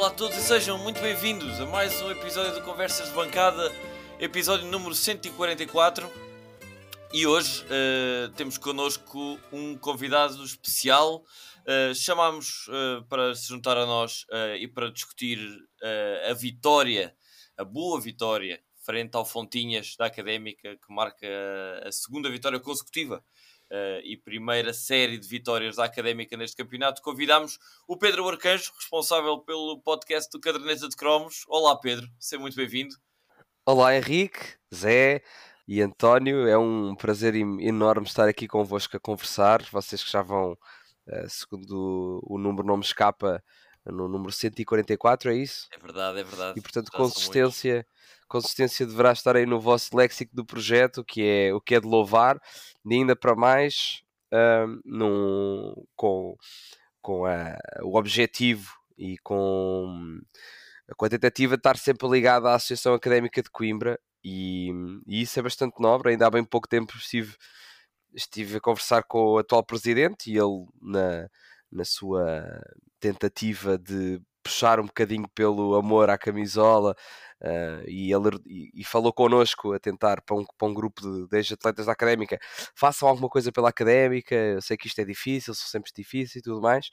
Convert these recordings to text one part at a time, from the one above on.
Olá a todos e sejam muito bem-vindos a mais um episódio de Conversas de Bancada, episódio número 144. E hoje uh, temos connosco um convidado especial. Uh, chamámos uh, para se juntar a nós e para discutir a vitória, a boa vitória, frente ao Fontinhas da Académica, que marca a segunda vitória consecutiva uh, e primeira série de vitórias da Académica neste campeonato, convidámos o Pedro Arcanjo, responsável pelo podcast do Caderneta de Cromos. Olá, Pedro, seja muito bem-vindo. Olá, Henrique, Zé e António. É um prazer enorme estar aqui convosco a conversar. Vocês que já vão, uh, segundo o número não me escapa, no número 144, é isso? É verdade, é verdade. E portanto, consistência consistência deverá estar aí no vosso léxico do projeto, que é o que é de louvar, e ainda para mais um, num, com, com a, o objetivo e com a tentativa de estar sempre ligado à Associação Académica de Coimbra, e, e, isso é bastante nobre. Ainda há bem pouco tempo estive, estive a conversar com o atual presidente e ele, na, na sua tentativa de puxar um bocadinho pelo amor à camisola, Uh, e, ele, e, e, falou connosco a tentar para um, para um grupo de 10 atletas da académica façam alguma coisa pela académica. Eu sei que isto é difícil, são sempre difícil e tudo mais.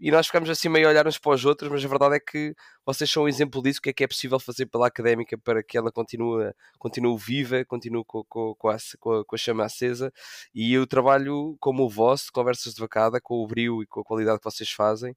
E nós ficamos assim meio a olhar uns para os outros, mas a verdade é que vocês são um exemplo disso. O que é que é possível fazer pela académica para que ela continue, continue viva, continue com, com, com, a, com, a, com a chama acesa. E o trabalho como o vosso, conversas de vacada, com o brilho e com a qualidade que vocês fazem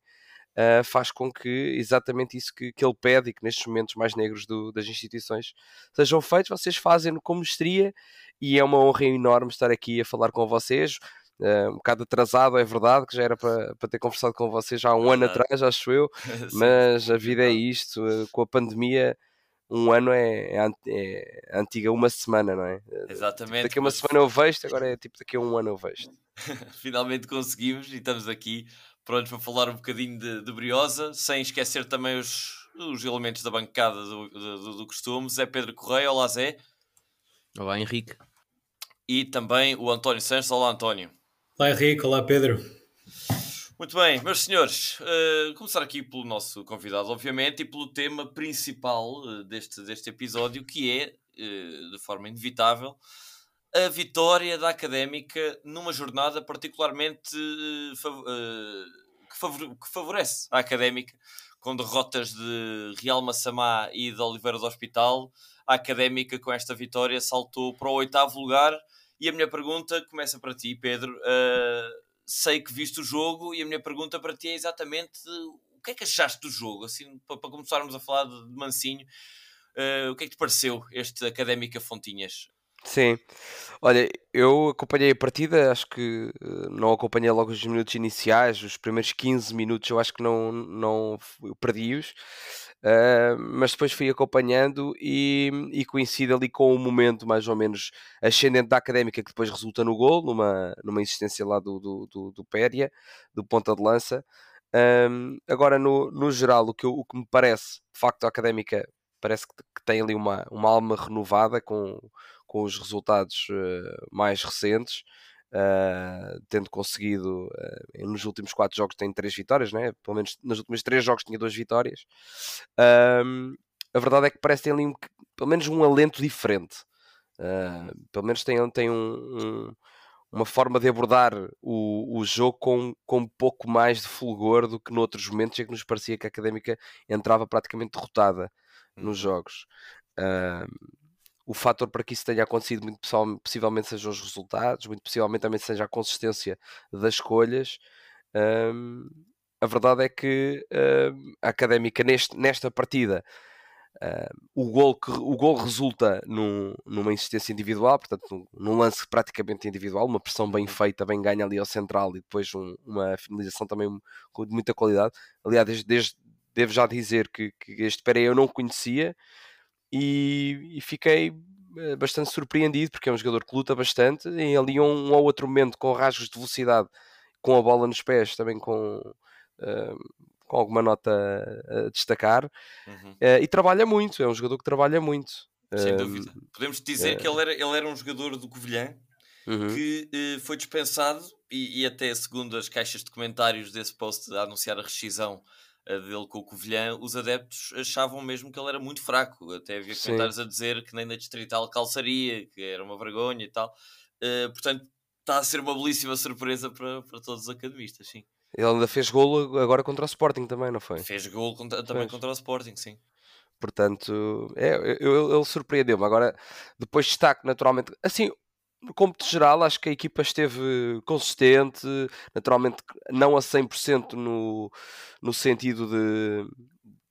uh, faz com que exatamente isso que, que ele pede e que nestes momentos mais negros do, das instituições sejam feitos, vocês fazem com mestria e é uma honra enorme estar aqui a falar com vocês. Uh, um bocado atrasado, é verdade, que já era para, para ter conversado com vocês já há um ano atrás, acho eu, mas a vida é isto, uh, com a pandemia um ano é, é, é, antiga uma semana, não é? Exatamente. Daqui a uma semana eu vejo, agora é tipo daqui a um ano eu vejo. Finalmente conseguimos e estamos aqui prontos para falar um bocadinho de, de Briosa, sem esquecer também os, os elementos da bancada do, do, do costume. Zé Pedro Correia, olá Zé. Olá Henrique. E também o António Santos, olá António. Olá Henrique, olá Pedro. Muito bem, meus senhores, uh, começar aqui pelo nosso convidado, obviamente, e pelo tema principal uh, deste, deste episódio, que é, uh, de forma inevitável, a vitória da Académica numa jornada particularmente que, favore que, favorece a Académica, com derrotas de Real Massamá e de Oliveira do Hospital. A Académica, com esta vitória, saltou para o oitavo lugar. E a minha pergunta começa para ti, Pedro. Uh, sei que viste o jogo e a minha pergunta para ti é exatamente o que é que achaste do jogo? Assim, para, começarmos a falar de, de Mansinho, uh, o que é que te pareceu este Académica Fontinhas? Sim. Olha, eu acompanhei a partida, acho que uh, não acompanhei logo os minutos iniciais, os primeiros 15 minutos eu acho que não, não perdi-os, uh, mas depois fui acompanhando e, e coincide ali com o momento mais ou menos ascendente da Académica que depois resulta no gol, numa, numa insistência lá do, do, do, do Péria, do ponta de lança. Um, agora, no, no geral, o que, o que me parece, de facto, a Académica parece que, que tem ali uma, uma alma renovada com com os resultados uh, mais recentes, uh, tendo conseguido uh, nos últimos quatro jogos tem três vitórias, né? pelo menos nos últimos três jogos tinha duas vitórias. a verdade é que parece ter ali um, pelo menos um alento diferente. pelo menos tem, tem um, um, uma forma de abordar o, o jogo com, com um pouco mais de fulgor do que noutros momentos em que nos parecia que a académica entrava praticamente derrotada nos uhum. jogos. Uh, o fator para que isso tenha acontecido muito possivelmente sejam os resultados, muito possivelmente também seja a consistência das escolhas. Um, a verdade é que um, a Académica neste, nesta partida o, gol que, o gol resulta num, numa insistência individual, portanto num, num, lance praticamente individual, uma pressão bem feita, bem ganha ali ao central e depois um, uma finalização também de muita qualidade. Aliás, desde, desde, devo já dizer que, que este Pereira eu não conhecia, e, e fiquei eh, bastante surpreendido porque é um jogador que luta bastante e ali um, um ou outro momento com rasgos de velocidade com a bola nos pés também com, uh, com alguma nota a destacar uhum. uh, e trabalha muito, é um jogador que trabalha muito sem uh, dúvida podemos dizer que ele era, ele era um jogador do Covilhã uhum. que foi dispensado e, e, até segundo as caixas de comentários desse post a anunciar a rescisão dele com o Covilhã, os adeptos achavam mesmo que ele era muito fraco. Até havia Sim. comentários a dizer que nem na Distrital calçaria, que era uma vergonha e tal. Uh, portanto, está a ser uma belíssima surpresa para, para todos os academistas, sim. Ele ainda fez golo agora contra o Sporting também, não foi? Fez golo contra, também fez. contra o Sporting, sim. Portanto, é, eu, ele surpreendeu-me. Agora, depois destaque naturalmente. Assim, no cômputo geral, acho que a equipa esteve consistente, naturalmente não a 100% no, no sentido de,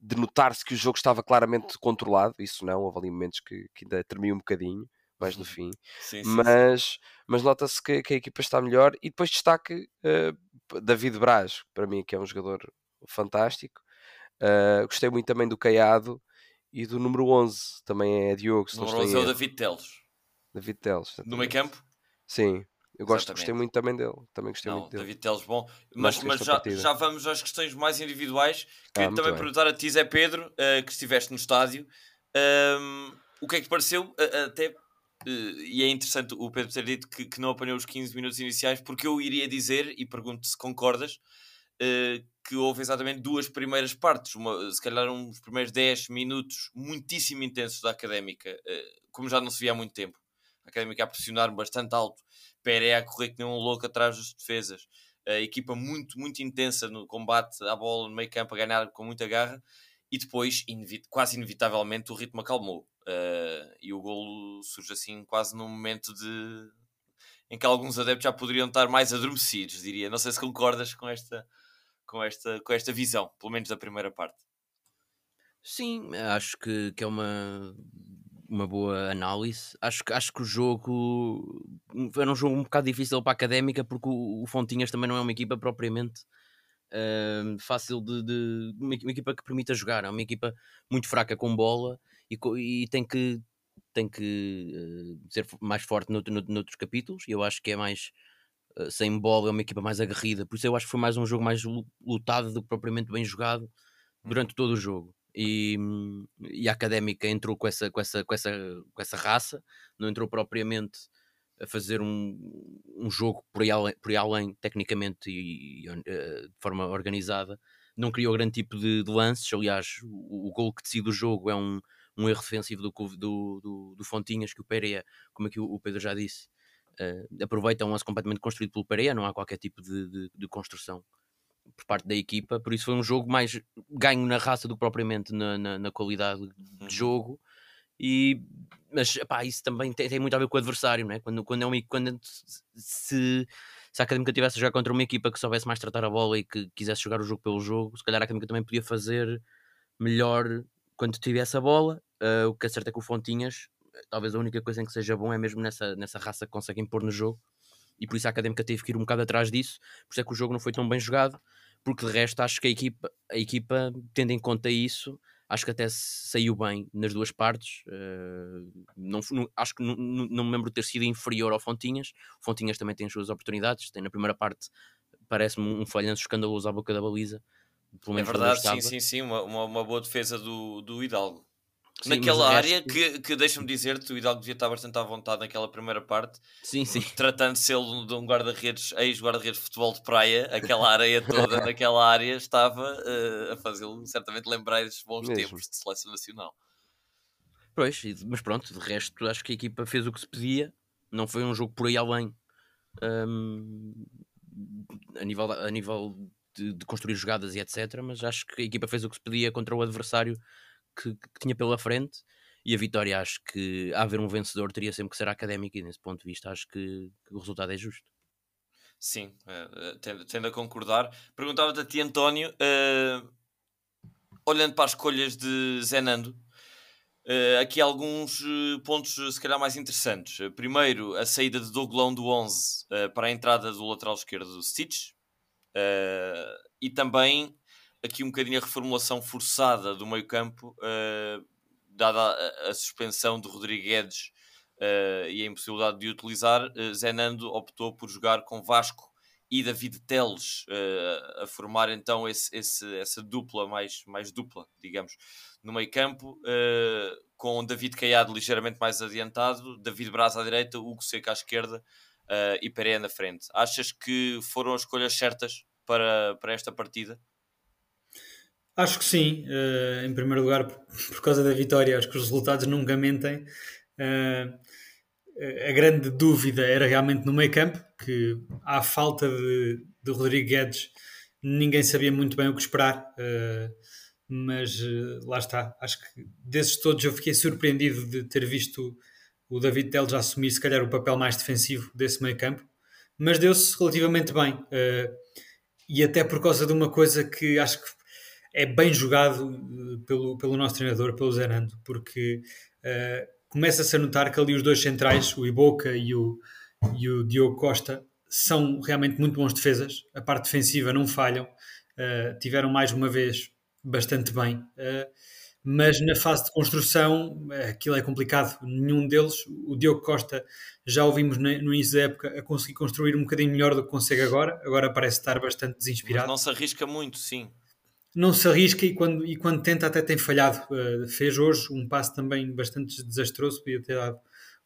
de notar-se que o jogo estava claramente controlado. Isso não, houve ali momentos que, que ainda tremia um bocadinho, mais no uhum. fim. Sim, sim, mas mas nota-se que, que, a equipa está melhor. E depois destaque uh, David Braz, para mim, que é um jogador fantástico. Uh, gostei muito também do Caiado e do número 11, também é Diogo. O número 11 é o David Teles. David Teles. No meio campo? Sim. Eu gosto, gostei muito também dele. Também gostei Não, muito dele. David Teles, bom. Mas, mas já, já vamos às questões mais individuais. Queria ah, também bem. perguntar a ti, Zé Pedro, uh, que estiveste no estádio, uh, o que é que pareceu, uh, até, e é interessante o Pedro ter dito que, que, não apanhou os 15 minutos iniciais, porque eu iria dizer, e pergunto se concordas, que houve exatamente duas primeiras partes, uma, se calhar uns primeiros 10 minutos muitíssimo intensos da académica, como já não se via há muito tempo Académica a pressionar bastante alto, Peré a correr que nem um louco atrás das defesas, a equipa muito, muito intensa no combate à bola no meio campo, a ganhar com muita garra, e depois, quase inevitavelmente, o ritmo acalmou. Uh, e o golo surge assim quase num momento de em que alguns adeptos já poderiam estar mais adormecidos, diria. Não sei se concordas com esta, com esta, com esta visão, pelo menos da primeira parte. Sim, acho que, que é uma uma boa análise. Acho, acho que o jogo era um jogo um bocado difícil para a académica porque o, o Fontinhas também não é uma equipa propriamente uh, fácil de, de uma, uma, equipa que permita jogar. É uma equipa muito fraca com bola e, e tem que tem que uh, ser mais forte no, no, noutros capítulos. E eu acho que é mais uh, sem bola, é uma equipa mais aguerrida. Por isso eu acho que foi mais um jogo mais lutado do que propriamente bem jogado durante todo o jogo e, e a académica entrou com essa, com, essa, com, essa, com essa raça, não entrou propriamente a fazer um, um jogo por aí além, por aí além tecnicamente e, e uh, de forma organizada, não criou grande tipo de, de lances. Aliás, o, o gol que decide o jogo é um, um erro defensivo do, do, do, do Fontinhas, que o Pereira, como aqui o, o Pedro já disse, uh, aproveita um lance completamente construído pelo Pereira, não há qualquer tipo de, de, de construção por parte da equipa, por isso foi um jogo mais ganho na raça do que propriamente na, na, na qualidade de uhum. jogo. E, mas epá, isso também tem, tem, muito a ver com o adversário, não é? Quando, quando, é uma, quando se, se a Académica tivesse a jogar contra uma equipa que soubesse mais tratar a bola e que quisesse jogar o jogo pelo jogo, se calhar a Académica também podia fazer melhor quando tivesse a bola. Uh, o que é certo é que o Fontinhas, talvez a única coisa em que seja bom é mesmo nessa, nessa raça que conseguem pôr no jogo e por isso a Académica teve que ir um bocado atrás disso, por isso é que o jogo não foi tão bem jogado, porque de resto acho que a equipa, a equipa tendo em conta isso, acho que até saiu bem nas duas partes. Uh, não, não, acho que não, não, me lembro de ter sido inferior ao Fontinhas. O Fontinhas também tem as suas oportunidades. Tem na primeira parte, parece-me um falhanço escandaloso à boca da baliza. é verdade, sim, sim, sim. Uma, uma, uma, boa defesa do, do Hidalgo. Sim, naquela área resto... que, que deixa-me dizer-te, o Hidalgo devia estar bastante à vontade naquela primeira parte. Sim, sim. Tratando-se ele de um guarda-redes, ex-guarda-redes de futebol de praia, aquela areia toda naquela área estava uh, a fazê-lo certamente lembrar esses bons Mesmo. tempos de seleção nacional. Pois, mas pronto, de resto acho que a equipa fez o que se pedia. Não foi um jogo por aí além um, a nível, a nível de, de construir jogadas e etc. Mas acho que a equipa fez o que se pedia contra o adversário que, que, tinha pela frente. E a vitória, acho que a haver um vencedor teria sempre que ser académico, e nesse ponto de vista, acho que, que o resultado é justo. Sim, uh, tendo, tendo, a concordar. Perguntava-te a ti, António, uh, olhando para as escolhas de Zenando, uh, aqui alguns pontos, se calhar, mais interessantes. primeiro, a saída de Douglão do 11 para a entrada do lateral esquerdo do Stitch. e também aqui um bocadinho a reformulação forçada do meio campo, uh, dada a, a, suspensão de Rodrigues uh, e a impossibilidade de utilizar, uh, Zenando optou por jogar com Vasco e David Teles a formar então esse, esse, essa dupla, mais, mais dupla, digamos, no meio campo, com David Caiado ligeiramente mais adiantado, David Braz à direita, Hugo Seca à esquerda e Pereira na frente. Achas que foram as escolhas certas para, para esta partida? Acho que sim. Uh, em primeiro lugar, por causa da vitória, acho que os resultados nunca mentem. Uh, a grande dúvida era realmente no meio campo, que à falta de, de Rodrigo Guedes ninguém sabia muito bem o que esperar. Uh, mas lá está. Acho que desses todos eu fiquei surpreendido de ter visto o David Teles assumir se calhar o papel mais defensivo desse meio campo, mas deu-se relativamente bem. e até por causa de uma coisa que acho que é bem jogado eh, pelo, pelo nosso treinador, pelo Zerando, porque uh, começa-se a notar que ali os dois centrais, o Iboca e o, e o Diogo Costa, são realmente muito bons defesas. A parte defensiva não falham, uh, tiveram mais uma vez bastante bem. Uh, mas na fase de construção aquilo é complicado. Nenhum deles, o Diogo Costa, já ouvimos no início da época a conseguir construir um bocadinho melhor do que consegue agora. Agora parece estar bastante desinspirado. Mas não se arrisca muito, sim não se arrisca e quando, e quando tenta até tem falhado. Uh, fez hoje um passo também bastante desastroso, podia ter dado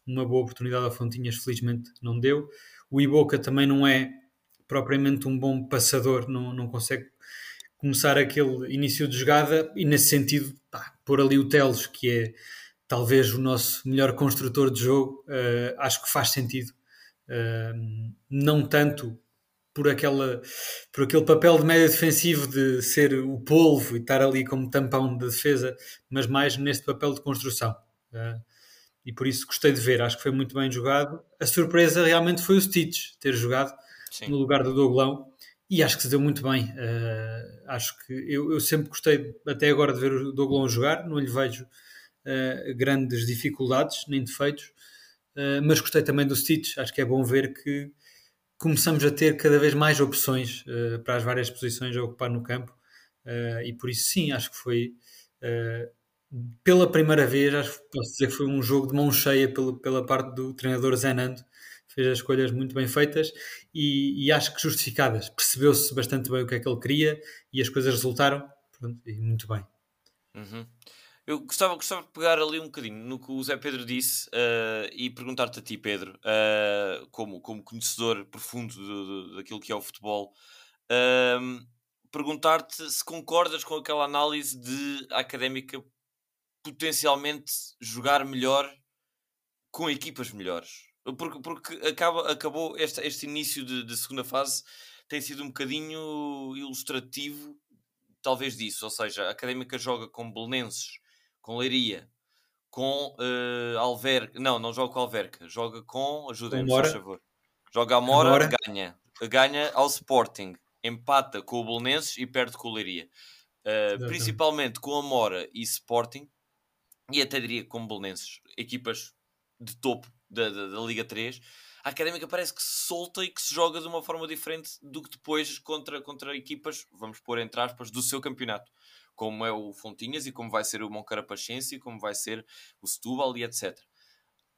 uma boa oportunidade a Fontinhas, felizmente não deu. O Iboca também não é propriamente um bom passador, não, não consegue começar aquele início de jogada e nesse sentido, pá, pôr ali o Teles, que é talvez o nosso melhor construtor de jogo, uh, acho que faz sentido. Uh, não tanto por, aquela, por aquele papel de médio defensivo de ser o polvo e estar ali como tampão de defesa, mas mais neste papel de construção. Uh, e por isso gostei de ver, acho que foi muito bem jogado. A surpresa realmente foi o Stitch ter jogado Sim. no lugar do Douglão e acho que se deu muito bem. Uh, acho que eu, eu, sempre gostei até agora de ver o Douglão jogar, não lhe vejo uh, grandes dificuldades nem defeitos, mas gostei também do Stitch. Acho que é bom ver que começamos a ter cada vez mais opções uh, para as várias posições a ocupar no campo uh, e por isso sim, acho que foi uh, pela primeira vez, acho que posso dizer que foi um jogo de mão cheia pela, pela parte do treinador Zenando, fez as escolhas muito bem feitas e, e acho que justificadas, percebeu-se bastante bem o que é que ele queria e as coisas resultaram Pronto, e muito bem. Uhum. Eu gostava, gostava de pegar ali um bocadinho no que o Zé Pedro disse uh, e perguntar-te a ti, Pedro, uh, como, como conhecedor profundo daquilo que é o futebol, uh, perguntar-te se concordas com aquela análise de a académica potencialmente jogar melhor com equipas melhores. Porque, porque acaba, acabou este, este início de, de segunda fase tem sido um bocadinho ilustrativo talvez disso, ou seja, a Académica joga com belenenses com Leiria, com uh, Alverca. Não, não joga com Alverca, joga com. Ajudem-me, por favor. Joga a Mora, Amora. ganha. Ganha ao Sporting, empata com o Bolonenses e perde com o Leiria. Uh, principalmente com a Mora e Sporting, e até diria com Bolonenses, equipas de topo da, da, da, Liga 3. A Académica parece que se solta e que se joga de uma forma diferente do que depois contra, contra equipas, vamos pôr entre aspas, do seu campeonato como é o Fontinhas e como vai ser o Moncarapachense e como vai ser o Setúbal e etc.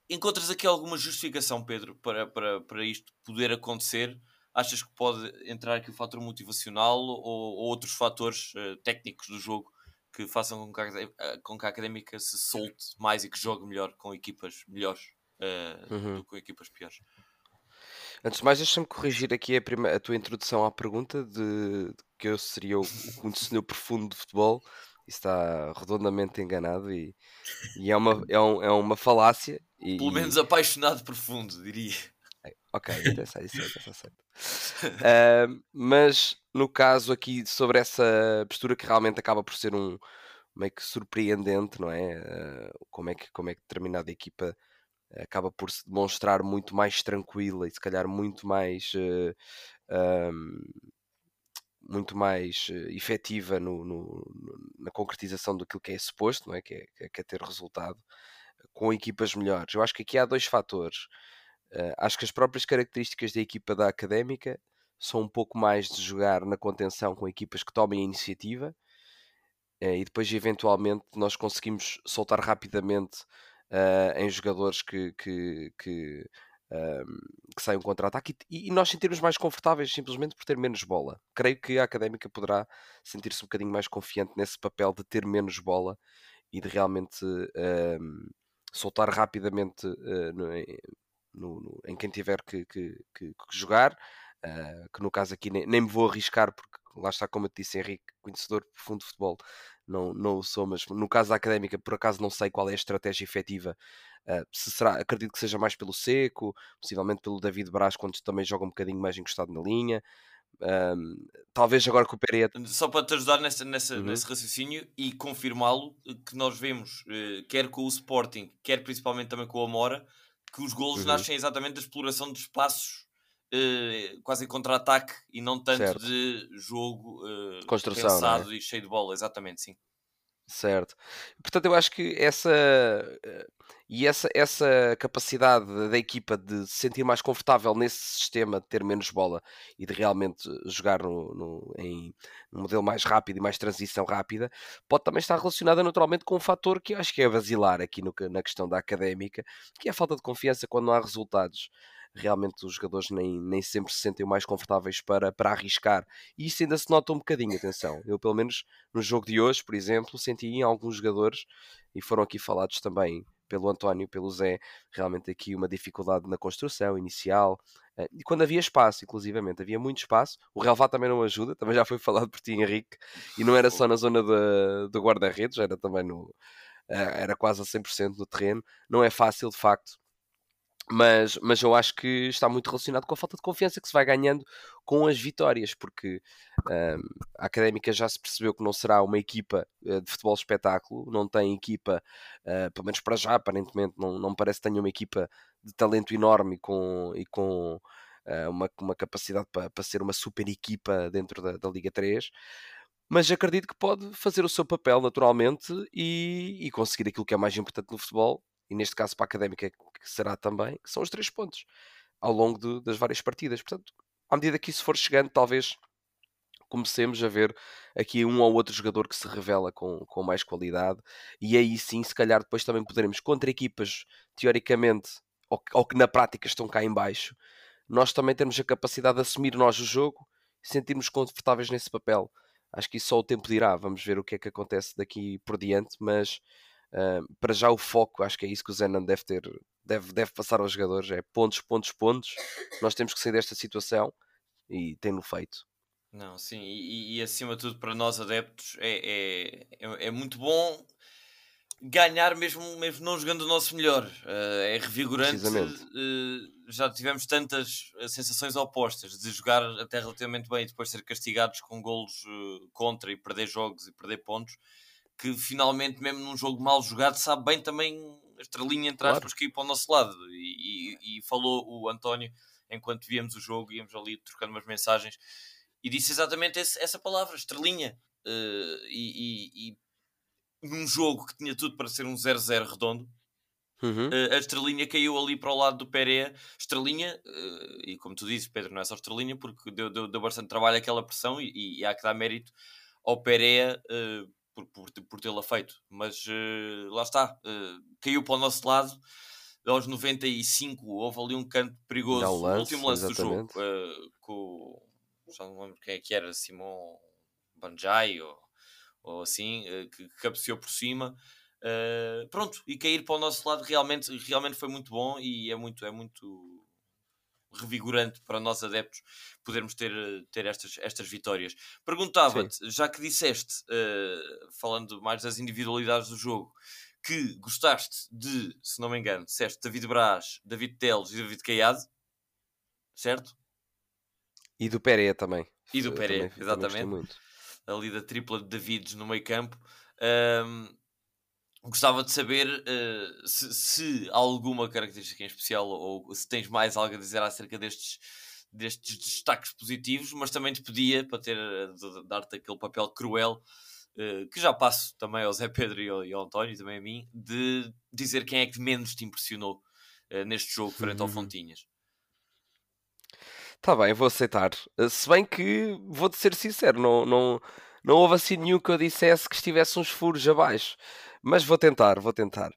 Encontras aqui alguma justificação, Pedro, para, para, para isto poder acontecer? Achas que pode entrar aqui o fator motivacional ou, ou outros fatores uh, técnicos do jogo que façam com que, a, eh, com que a académica se solte mais e que jogue melhor com equipas melhores uh, uhum. do que com equipas piores? Antes de mais, deixa-me corrigir aqui a, prima, a, tua introdução à pergunta de, de que eu seria o, o conhecedor profundo de futebol. Isso está redondamente enganado e, e é, uma, é, um, é uma falácia. E, Pelo menos apaixonado profundo, diria. É, ok, então isso, isso, isso, isso uh, Mas no caso aqui sobre essa postura que realmente acaba por ser um meio que surpreendente, não é? Uh, como é que como é que determinada equipa acaba por se demonstrar muito mais tranquila e se calhar muito mais uh, eh, um, muito mais uh, efetiva no, no, na concretização daquilo que é suposto, não é? Que, é, que é ter resultado com equipas melhores. Eu acho que aqui há dois fatores. Uh, acho que as próprias características da equipa da académica são um pouco mais de jogar na contenção com equipas que tomem a iniciativa e depois eventualmente nós conseguimos soltar rapidamente uh, em jogadores que, que, que, uh, que saiam contra-ataque e, e, nós sentirmos mais confortáveis simplesmente por ter menos bola. Creio que a Académica poderá sentir-se um bocadinho mais confiante nesse papel de ter menos bola e de realmente uh, soltar rapidamente uh, no, no, no, em quem tiver que, que, que jogar. Uh, que no caso aqui nem, nem, me vou arriscar porque lá está, como eu te disse, Henrique, conhecedor profundo de futebol, não, não o sou, mas no caso da académica, por acaso não sei qual é a estratégia efetiva. Uh, se será, acredito que seja mais pelo Seco, possivelmente pelo David Braz, quando também joga um bocadinho mais encostado na linha. Um, talvez agora com o Pereira. Só para te ajudar nessa, nessa, uhum. nesse raciocínio e confirmá-lo, que nós vemos, uh, quer com o Sporting, quer principalmente também com o Amora, que os golos uhum. nascem exatamente da exploração de espaços uh, quase em contra-ataque e não tanto certo. de jogo uh, Construção, é? pensado é? e cheio de bola, exatamente, sim. Certo. Portanto, eu acho que essa eh, e essa, essa capacidade da equipa de se sentir mais confortável nesse sistema, de ter menos bola e de realmente jogar no, no, em um modelo mais rápido e mais transição rápida, pode também estar relacionada naturalmente com um fator que eu acho que é basilar aqui no, na questão da académica, que é a falta de confiança quando não há resultados realmente os jogadores nem, nem sempre se sentem mais confortáveis para, para arriscar. E isso ainda se nota um bocadinho, atenção. Eu, pelo menos no jogo de hoje, por exemplo, senti em alguns jogadores, e foram aqui falados também pelo António, pelo Zé, realmente aqui uma dificuldade na construção inicial. Eh, e quando havia espaço, inclusivamente, havia muito espaço. O relevado também não ajuda, também já foi falado por ti, Henrique, e não era só na zona do guarda-redes, era também no. Eh, era quase a 100% no terreno. Não é fácil, de facto, mas, mas eu acho que está muito relacionado com a falta de confiança que se vai ganhando com as vitórias, porque um, a Académica já se percebeu que não será uma equipa uh, de futebol espetáculo, não tem equipa, uh, pelo menos para já, aparentemente, não, não parece que tenha uma equipa de talento enorme e com, e com uh, uma, uma capacidade para, para ser uma super equipa dentro da, da Liga 3 mas acredito que pode fazer o seu papel naturalmente e, e, conseguir aquilo que é mais importante no futebol, e neste caso para a Académica que será também, que são os três pontos ao longo de, das várias partidas. Portanto, à medida que isso for chegando, talvez comecemos a ver aqui um ou outro jogador que se revela com, com mais qualidade e aí sim, se calhar depois também poderemos contra equipas teoricamente ou, ou que na prática estão cá em baixo, nós também temos a capacidade de assumir nós o jogo e sentirmos confortáveis nesse papel. Acho que isso só o tempo dirá. Vamos ver o que é que acontece daqui por diante, mas Uh, para já o foco, acho que é isso que o Zenan deve ter, deve, deve passar aos jogadores, é pontos, pontos, pontos. Nós temos que sair desta situação e tem-no feito. Não, sim, e, e, acima de tudo para nós adeptos é, é, é, é muito bom ganhar mesmo, mesmo não jogando o nosso melhor. Uh, é revigorante. Uh, já tivemos tantas sensações opostas de jogar até relativamente bem e depois ser castigados com golos uh, contra e perder jogos e perder pontos que finalmente, mesmo num jogo mal jogado, sabe bem também a estrelinha entre aspas claro. que ir para o nosso lado. E, e, e, falou o António enquanto víamos o jogo, íamos ali trocando umas mensagens e disse exatamente esse, essa palavra, estrelinha. Uh, e, e, num jogo que tinha tudo para ser um 0-0 redondo, uhum. uh, a estrelinha caiu ali para o lado do Pereira. Estrelinha, uh, e como tu dizes, Pedro, não é só estrelinha, porque deu, deu, deu bastante trabalho aquela pressão e, e há que dar mérito ao Pereira por, por, por tê-la feito. Mas uh, lá está, uh, caiu para o nosso lado. Aos 95 houve ali um canto perigoso no último lance exatamente. do jogo uh, com já não lembro quem é que era, Simon Banjai ou, ou assim, que, que cabeceou por cima. pronto, e cair para o nosso lado realmente, realmente foi muito bom e é muito, é muito revigorante para nós adeptos podermos ter, ter estas, estas vitórias. Perguntava-te, já que disseste, uh, falando mais das individualidades do jogo, que gostaste de, se não me engano, disseste David Braz, David Teles e David Caiado, certo? E do Pereira também. E do Pereira, exatamente. Ali da tripla de Davids no meio campo. Um, gostava de saber uh, se, se, alguma característica em especial ou se tens mais algo a dizer acerca destes, destes destaques positivos, mas também te pedia para ter dar-te aquele papel cruel uh, que já passo também ao Zé Pedro e ao, e ao, António, também a mim, de dizer quem é que menos te impressionou uh, neste jogo frente ao uhum. Fontinhas. Tá bem, vou aceitar. Se bem que vou-te ser sincero, não, não, não houve assim nenhum que eu dissesse que estivesse uns furos abaixo. Mas vou tentar, vou tentar.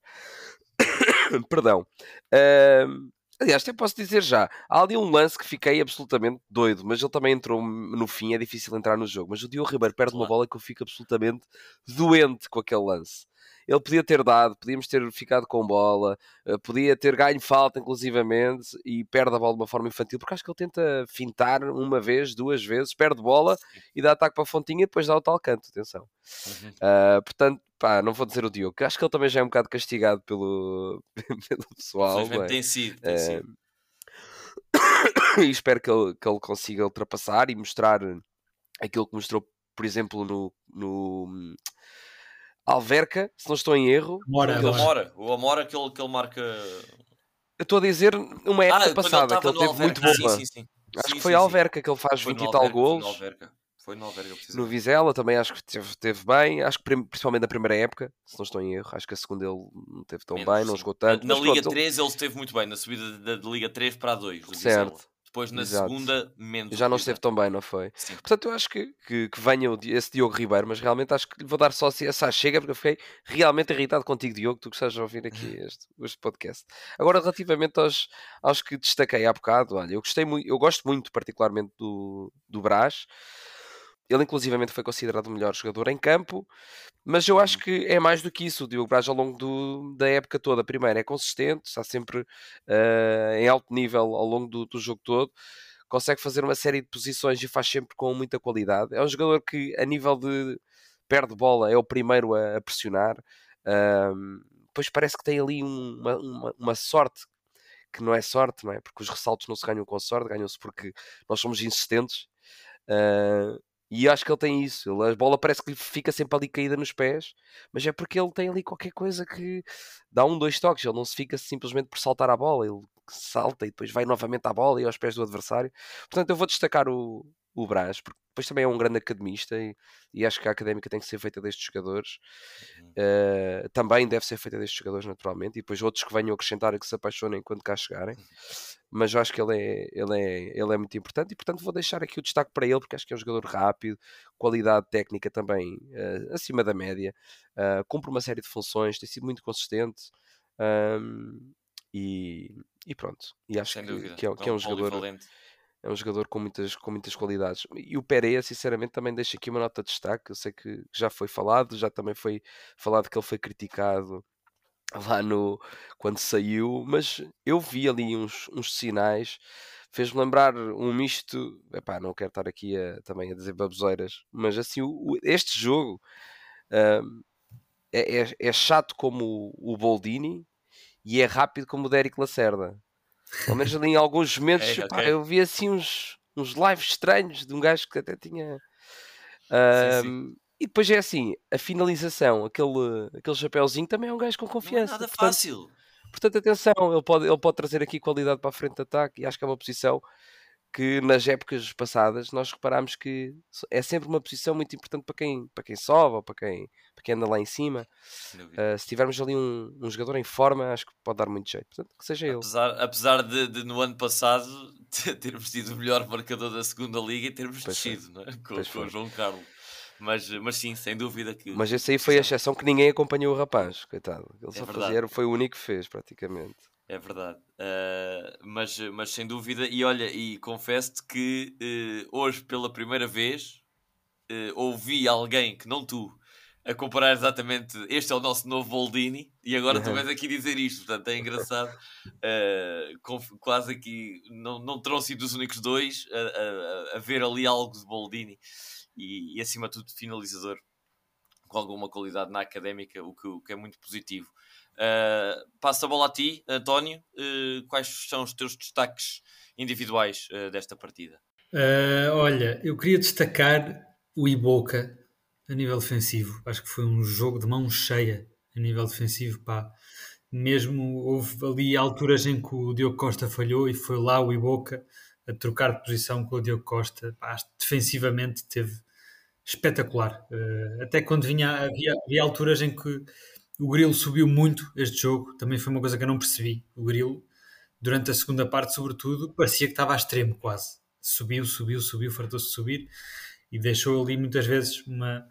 Perdão. Uh, aliás, até posso dizer já. Há ali um lance que fiquei absolutamente doido, mas ele também entrou no fim. É difícil entrar no jogo. Mas o Diogo Ribeiro perde claro. uma bola que eu fico absolutamente doente com aquele lance. Ele podia ter dado, podíamos ter ficado com bola, uh, podia ter ganho falta, inclusivamente, e perde a bola de uma forma infantil, porque acho que ele tenta fintar uma vez, duas vezes, perde bola e dá ataque para a Fontinha, depois dá o tal canto, atenção. Uhum. Uh, portanto, pá, não vou dizer o Diogo, acho que ele também já é um bocado castigado pelo, pelo pessoal. É? Tem sido, tem sido. e espero que ele, que ele consiga ultrapassar e mostrar aquilo que mostrou, por exemplo, no, no Alverca, se não estou em erro. Amora, o Amora, o Amora que ele, que ele marca. Eu estou a dizer uma época ah, passada que ele teve Alverca. muito boa. Sim, sim, sim. Acho sim, que foi a Alverca que ele faz foi 20 e tal gols. Foi no Alverca, No Vizela também acho que teve, teve, bem. Acho que principalmente na primeira época, se não estou em erro, acho que a segunda ele não teve tão Menos, bem, não jogou tanto. Na, na Liga 3 ele esteve muito bem, na subida da, da Liga 3 para a 2. Certo. Depois na Exato. segunda, menos. Já não esteve tão bem, não foi? Sim. Portanto, eu acho que, que, que venha esse Diogo Ribeiro, mas realmente acho que lhe vou dar só essa chega, porque eu fiquei realmente irritado contigo, Diogo, tu que estás a ouvir aqui este, este podcast. Agora, relativamente aos, aos que destaquei há bocado, olha, eu gostei muito, eu gosto muito particularmente do, do Brás. Ele, inclusivamente, foi considerado o melhor jogador em campo, mas eu acho uhum. que é mais do que isso. O Diogo Braz, ao longo do, da época toda, primeiro, é consistente, está sempre uh, em alto nível ao longo do, do, jogo todo, consegue fazer uma série de posições e faz sempre com muita qualidade. É um jogador que, a nível de perde bola, é o primeiro a, a pressionar. Uh, depois parece que tem ali uma, uma, uma sorte que não é sorte, não é? Porque os ressaltos não se ganham com sorte, ganham-se porque nós somos insistentes. Uh, e acho que ele tem isso. Ele, a bola parece que lhe fica sempre ali caída nos pés, mas é porque ele tem ali qualquer coisa que dá um, dois toques. Ele não se fica simplesmente por saltar a bola, ele salta e depois vai novamente à bola e aos pés do adversário. Portanto, eu vou destacar o, o Brás, porque depois também é um grande academista e, e, acho que a académica tem que ser feita destes jogadores. Uhum. Uh, também deve ser feita destes jogadores, naturalmente, e depois outros que venham acrescentar e que se apaixonem quando cá chegarem. Uhum. Mas eu acho que ele é, ele, é, ele é muito importante e, portanto, vou deixar aqui o destaque para ele, porque acho que é um jogador rápido, qualidade técnica também uh, acima da média, uh, cumpre uma série de funções, tem sido muito consistente. Um, e, e, pronto, e acho que, que, é, que é um jogador é um jogador com muitas, com muitas qualidades. E o Pereira, sinceramente, também deixa aqui uma nota de destaque. Eu sei que já foi falado, já também foi falado que ele foi criticado lá no quando saiu, mas eu vi ali uns, uns sinais, fez-me lembrar um misto. Epá, não quero estar aqui a, também a dizer baboseiras, mas assim, o, este jogo uh, é, é, é, chato como o, o Boldini e é rápido como o Derek Lacerda. Pelo menos ali em alguns momentos okay, okay. Pá, eu vi assim uns, uns lives estranhos de um gajo que até tinha. Um, sim, sim. E depois é assim, a finalização, aquele, aquele chapéuzinho também é um gajo com confiança. Não é nada portanto, fácil. Portanto, atenção, ele pode, ele pode trazer aqui qualidade para a frente de ataque e acho que é uma posição que nas épocas passadas nós reparámos que é sempre uma posição muito importante para quem, para quem sobe ou para quem, para quem anda lá em cima. Uh, se tivermos ali um, um, jogador em forma, acho que pode dar muito jeito. Portanto, que seja apesar, ele. Apesar de, de, no ano passado termos tido o melhor marcador da segunda liga e termos pois descido né? com, com o João Carlos. Mas, mas sim, sem dúvida que. Mas esse aí foi a exceção que ninguém acompanhou o rapaz, coitado. Ele é só fazia, foi o único que fez, praticamente. É verdade. Uh, mas, mas sem dúvida, e olha, e confesso-te que uh, hoje, pela primeira vez, uh, ouvi alguém que não tu a comparar exatamente este é o nosso novo Boldini e agora uhum. tu vais aqui dizer isto, portanto é engraçado. quase aqui não, não terão sido os únicos dois a, a, a ver ali algo de Boldini e, e, acima de tudo finalizador com alguma qualidade na académica, o que, o que é muito positivo. Uh, passo a bola a ti, António. Uh, quais são os teus destaques individuais uh, desta partida? olha, eu queria destacar o Iboca a nível defensivo. Acho que foi um jogo de mão cheia a nível defensivo. Pá. Mesmo houve ali alturas em que o Diogo Costa falhou e foi lá o Iboca a trocar de posição com o Diogo Costa. Pá, defensivamente teve espetacular. até quando vinha, havia, havia alturas em que o Grilo subiu muito este jogo, também foi uma coisa que eu não percebi. O Grilo, durante a segunda parte, sobretudo, parecia que estava a extremo quase. Subiu, subiu, subiu, fartou-se subir e deixou ali muitas vezes uma,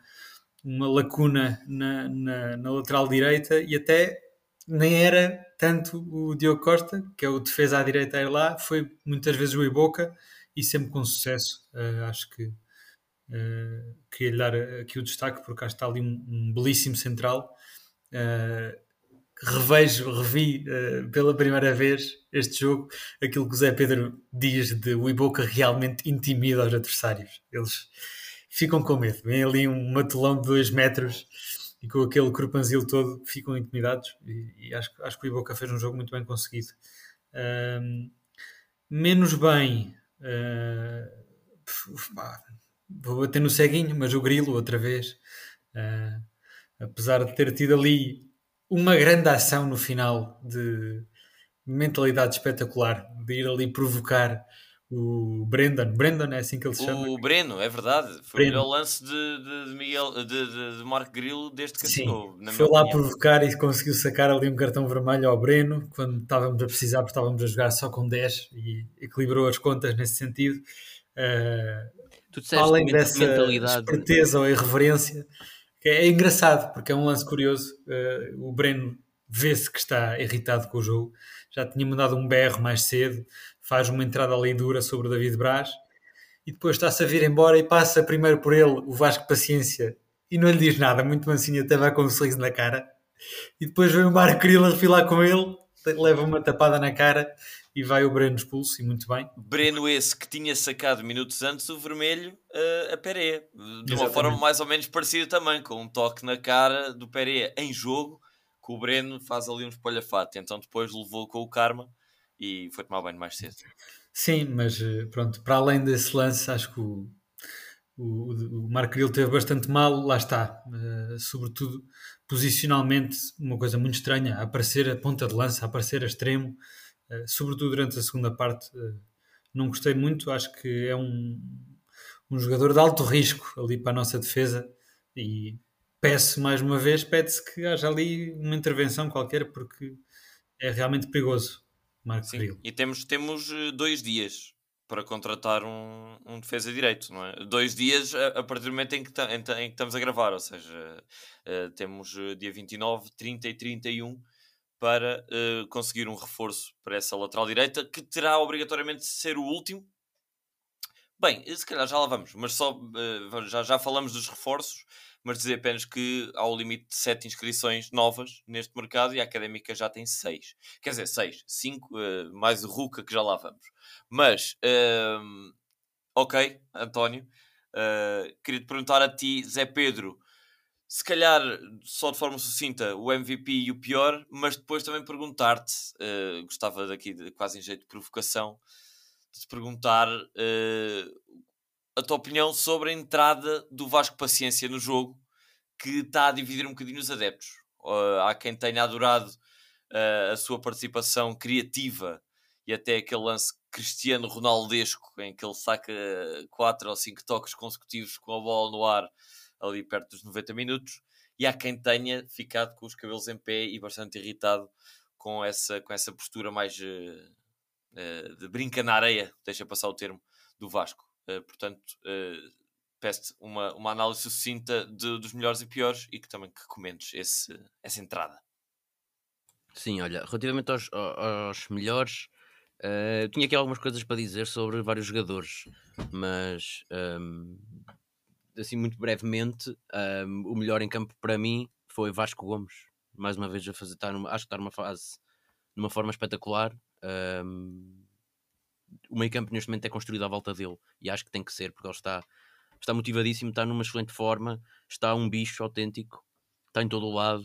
uma lacuna na, na, na, lateral direita e até nem era tanto o Diogo Costa, que é o defesa à direita a ir lá, foi muitas vezes o Iboca e sempre com sucesso. Uh, acho que uh, queria lhe dar aqui o destaque porque cá está ali um, um belíssimo central Uh, revejo, revi uh, pela primeira vez este jogo, aquilo que o Zé Pedro diz de o Iboca realmente intimida os adversários. Eles ficam com medo. Vem ali um matelão de 2 metros e com aquele corpanzil todo ficam intimidados. E, e, acho, acho que o Iboca fez um jogo muito bem conseguido. Uh, menos bem. Uh, vou bater no ceguinho, mas o grilo outra vez. Uh, apesar de ter tido ali uma grande ação no final de mentalidade espetacular, de ir ali provocar o Brendan. Brendan é assim que ele se chama. O Breno, é verdade. Foi Breno. o melhor lance de, de, de Miguel, de, de, de Marco Grilo desde que assinou. Foi lá opinião. provocar e conseguiu sacar ali um cartão vermelho ao Breno quando estávamos a precisar, porque estávamos a jogar só com 10 e equilibrou as contas nesse sentido. Uh, além dessa mentalidade. esperteza ou irreverência, é, engraçado, porque é um lance curioso. Uh, o Breno vê-se que está irritado com o jogo. Já tinha mandado um berro mais cedo, faz uma entrada ali dura sobre o David Braz e depois está-se a vir embora e passa primeiro por ele o Vasco Paciência e não lhe diz nada, muito mansinho, até vai com um sorriso na cara. E depois vem o Marco Grilo a refilar com ele, leva uma tapada na cara e vai o Breno expulso, e muito bem. Breno esse que tinha sacado minutos antes o vermelho uh, a Pereira, de Exatamente. uma forma mais ou menos parecida também, com um toque na cara do Pereira em jogo, que o Breno faz ali um espalhafato, então depois levou com o karma e foi tomar banho mais cedo. Sim, mas eh, pronto, para além desse lance, acho que o, o, o Marco Grilo teve bastante mal, lá está, uh, sobretudo posicionalmente, uma coisa muito estranha, a aparecer a ponta de lança, a aparecer a extremo, sobretudo durante a segunda parte, uh, não gostei muito, acho que é um, um jogador de alto risco ali para a nossa defesa e peço mais uma vez, pede-se que haja ali uma intervenção qualquer porque é realmente perigoso. Marco Sim, e temos, temos dois dias para contratar um, um defesa direito, não é? Dois dias a, a partir do momento em que, em, em que estamos a gravar, ou seja, uh, temos dia 29, 30 e 31 para uh, conseguir um reforço para essa lateral direita, que terá obrigatoriamente de ser o último. Bem, se calhar já lá vamos, mas só já, já falamos dos reforços mas dizer apenas que há o limite de 7 inscrições novas neste mercado e a Académica já tem 6. Quer dizer, 6, 5, uh, mais o Ruca que já lá vamos. Mas, uh, ok, António, uh, queria te perguntar a ti, Zé Pedro, se calhar só de forma sucinta o MVP e o pior, mas depois também perguntar-te, uh, gostava daqui de, quase em jeito de provocação, de te perguntar uh, a tua opinião sobre a entrada do Vasco Paciência no jogo, que está a dividir um bocadinho os adeptos. Uh, há quem tenha adorado a sua participação criativa e até aquele lance Cristiano Ronaldesco, em que ele saca 4 ou 5 toques consecutivos com a bola no ar, ali perto dos 90 minutos. E há quem tenha ficado com os cabelos em pé e bastante irritado com essa, com essa postura mais uh, de brinca na areia, deixa passar o termo, do Vasco. Uh, portanto, uh, peço-te uma, uma análise sucinta de, dos melhores e piores e que também que comentes esse, essa entrada. Sim, olha, relativamente aos, aos melhores, uh, tinha aqui algumas coisas para dizer sobre vários jogadores, mas um, assim, muito brevemente, um, o melhor em campo para mim foi Vasco Gomes, mais uma vez a fazer, estar numa, acho que está numa fase, numa forma espetacular. Um, o meio campo neste momento é construído à volta dele e acho que tem que ser porque ele está, está motivadíssimo, está numa excelente forma, está um bicho autêntico, está em todo o lado.